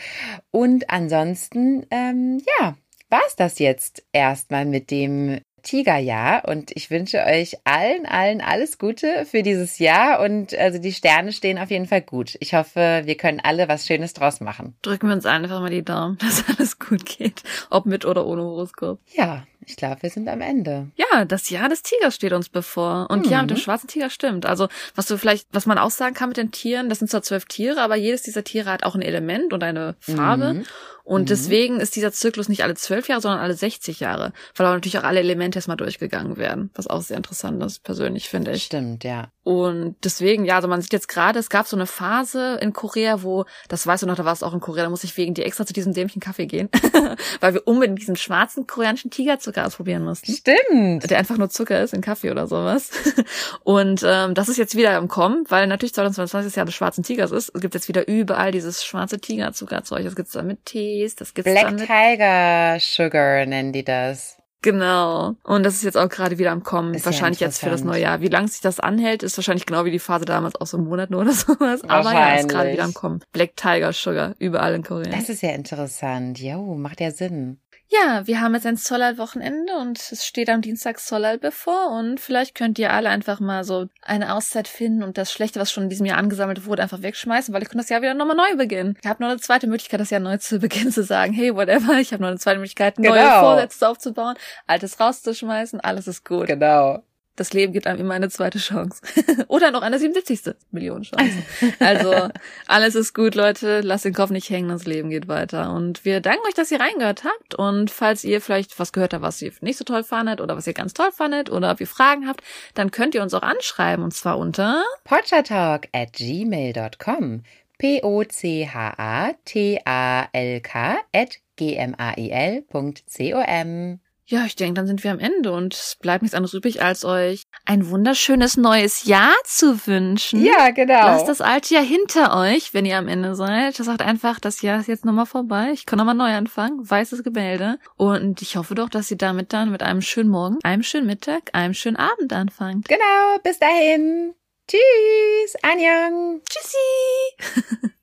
S4: Und ansonsten, ähm, ja, war es das jetzt erstmal mit dem Tigerjahr und ich wünsche euch allen, allen alles Gute für dieses Jahr und also die Sterne stehen auf jeden Fall gut. Ich hoffe, wir können alle was Schönes draus machen.
S5: Drücken wir uns einfach mal die Daumen, dass alles gut geht, ob mit oder ohne Horoskop.
S4: Ja, ich glaube, wir sind am Ende.
S5: Ja, das Jahr des Tigers steht uns bevor. Und mhm. ja, mit dem schwarzen Tiger stimmt. Also, was du vielleicht, was man auch sagen kann mit den Tieren, das sind zwar zwölf Tiere, aber jedes dieser Tiere hat auch ein Element und eine Farbe. Mhm. Und mhm. deswegen ist dieser Zyklus nicht alle zwölf Jahre, sondern alle 60 Jahre. Weil auch natürlich auch alle Elemente erstmal durchgegangen werden. Was auch sehr interessant ist, persönlich, finde ich.
S4: Stimmt, ja.
S5: Und deswegen, ja, also man sieht jetzt gerade, es gab so eine Phase in Korea, wo, das weißt du noch, da war es auch in Korea, da muss ich wegen dir extra zu diesem dämlichen Kaffee gehen. weil wir unbedingt diesen schwarzen koreanischen Tigerzucker ausprobieren mussten.
S4: Stimmt.
S5: Der einfach nur Zucker ist in Kaffee oder sowas. Und ähm, das ist jetzt wieder im Kommen, weil natürlich 2022 das Jahr des schwarzen Tigers ist. Es gibt jetzt wieder überall dieses schwarze Tigerzuckerzeug. Das gibt's da mit Tee Tees, das gibt's
S4: Black
S5: dann mit
S4: Tiger Sugar nennen die das.
S5: Genau. Und das ist jetzt auch gerade wieder am Kommen. Ist wahrscheinlich jetzt für das neue Jahr. Wie lange sich das anhält, ist wahrscheinlich genau wie die Phase damals auch so ein Monat nur oder sowas. Aber ja, ist gerade wieder am Kommen. Black Tiger Sugar, überall in Korea.
S4: Das ist ja interessant. Jo, macht ja Sinn.
S5: Ja, wir haben jetzt ein Zollal-Wochenende und es steht am Dienstag Zollal bevor und vielleicht könnt ihr alle einfach mal so eine Auszeit finden und das Schlechte, was schon in diesem Jahr angesammelt wurde, einfach wegschmeißen, weil ihr könnt das Jahr wieder nochmal neu beginnen. Ihr habt noch eine zweite Möglichkeit, das Jahr neu zu beginnen, zu sagen, hey, whatever, ich habe noch eine zweite Möglichkeit, neue genau. Vorsätze aufzubauen, altes rauszuschmeißen, alles ist gut.
S4: Genau
S5: das Leben gibt einem immer eine zweite Chance. Oder noch eine 77. Million Chance. Also, alles ist gut, Leute. Lasst den Kopf nicht hängen, das Leben geht weiter. Und wir danken euch, dass ihr reingehört habt. Und falls ihr vielleicht was gehört habt, was ihr nicht so toll fandet oder was ihr ganz toll fandet oder ob ihr Fragen habt, dann könnt ihr uns auch anschreiben und zwar unter
S4: potchatalk at gmail.com P-O-C-H-A-T-A-L-K at g-m-a-i-l.com
S5: Ja, ich denke, dann sind wir am Ende und es bleibt nichts anderes übrig, als euch ein wunderschönes neues Jahr zu wünschen.
S4: Ja, genau.
S5: Lasst das alte Jahr hinter euch, wenn ihr am Ende seid. Das sagt einfach, das Jahr ist jetzt nochmal vorbei. Ich kann nochmal neu anfangen. Weißes Gemälde. Und ich hoffe doch, dass ihr damit dann mit einem schönen Morgen, einem schönen Mittag, einem schönen Abend anfangt.
S4: Genau, bis dahin. Tschüss, Anjang.
S5: Tschüssi!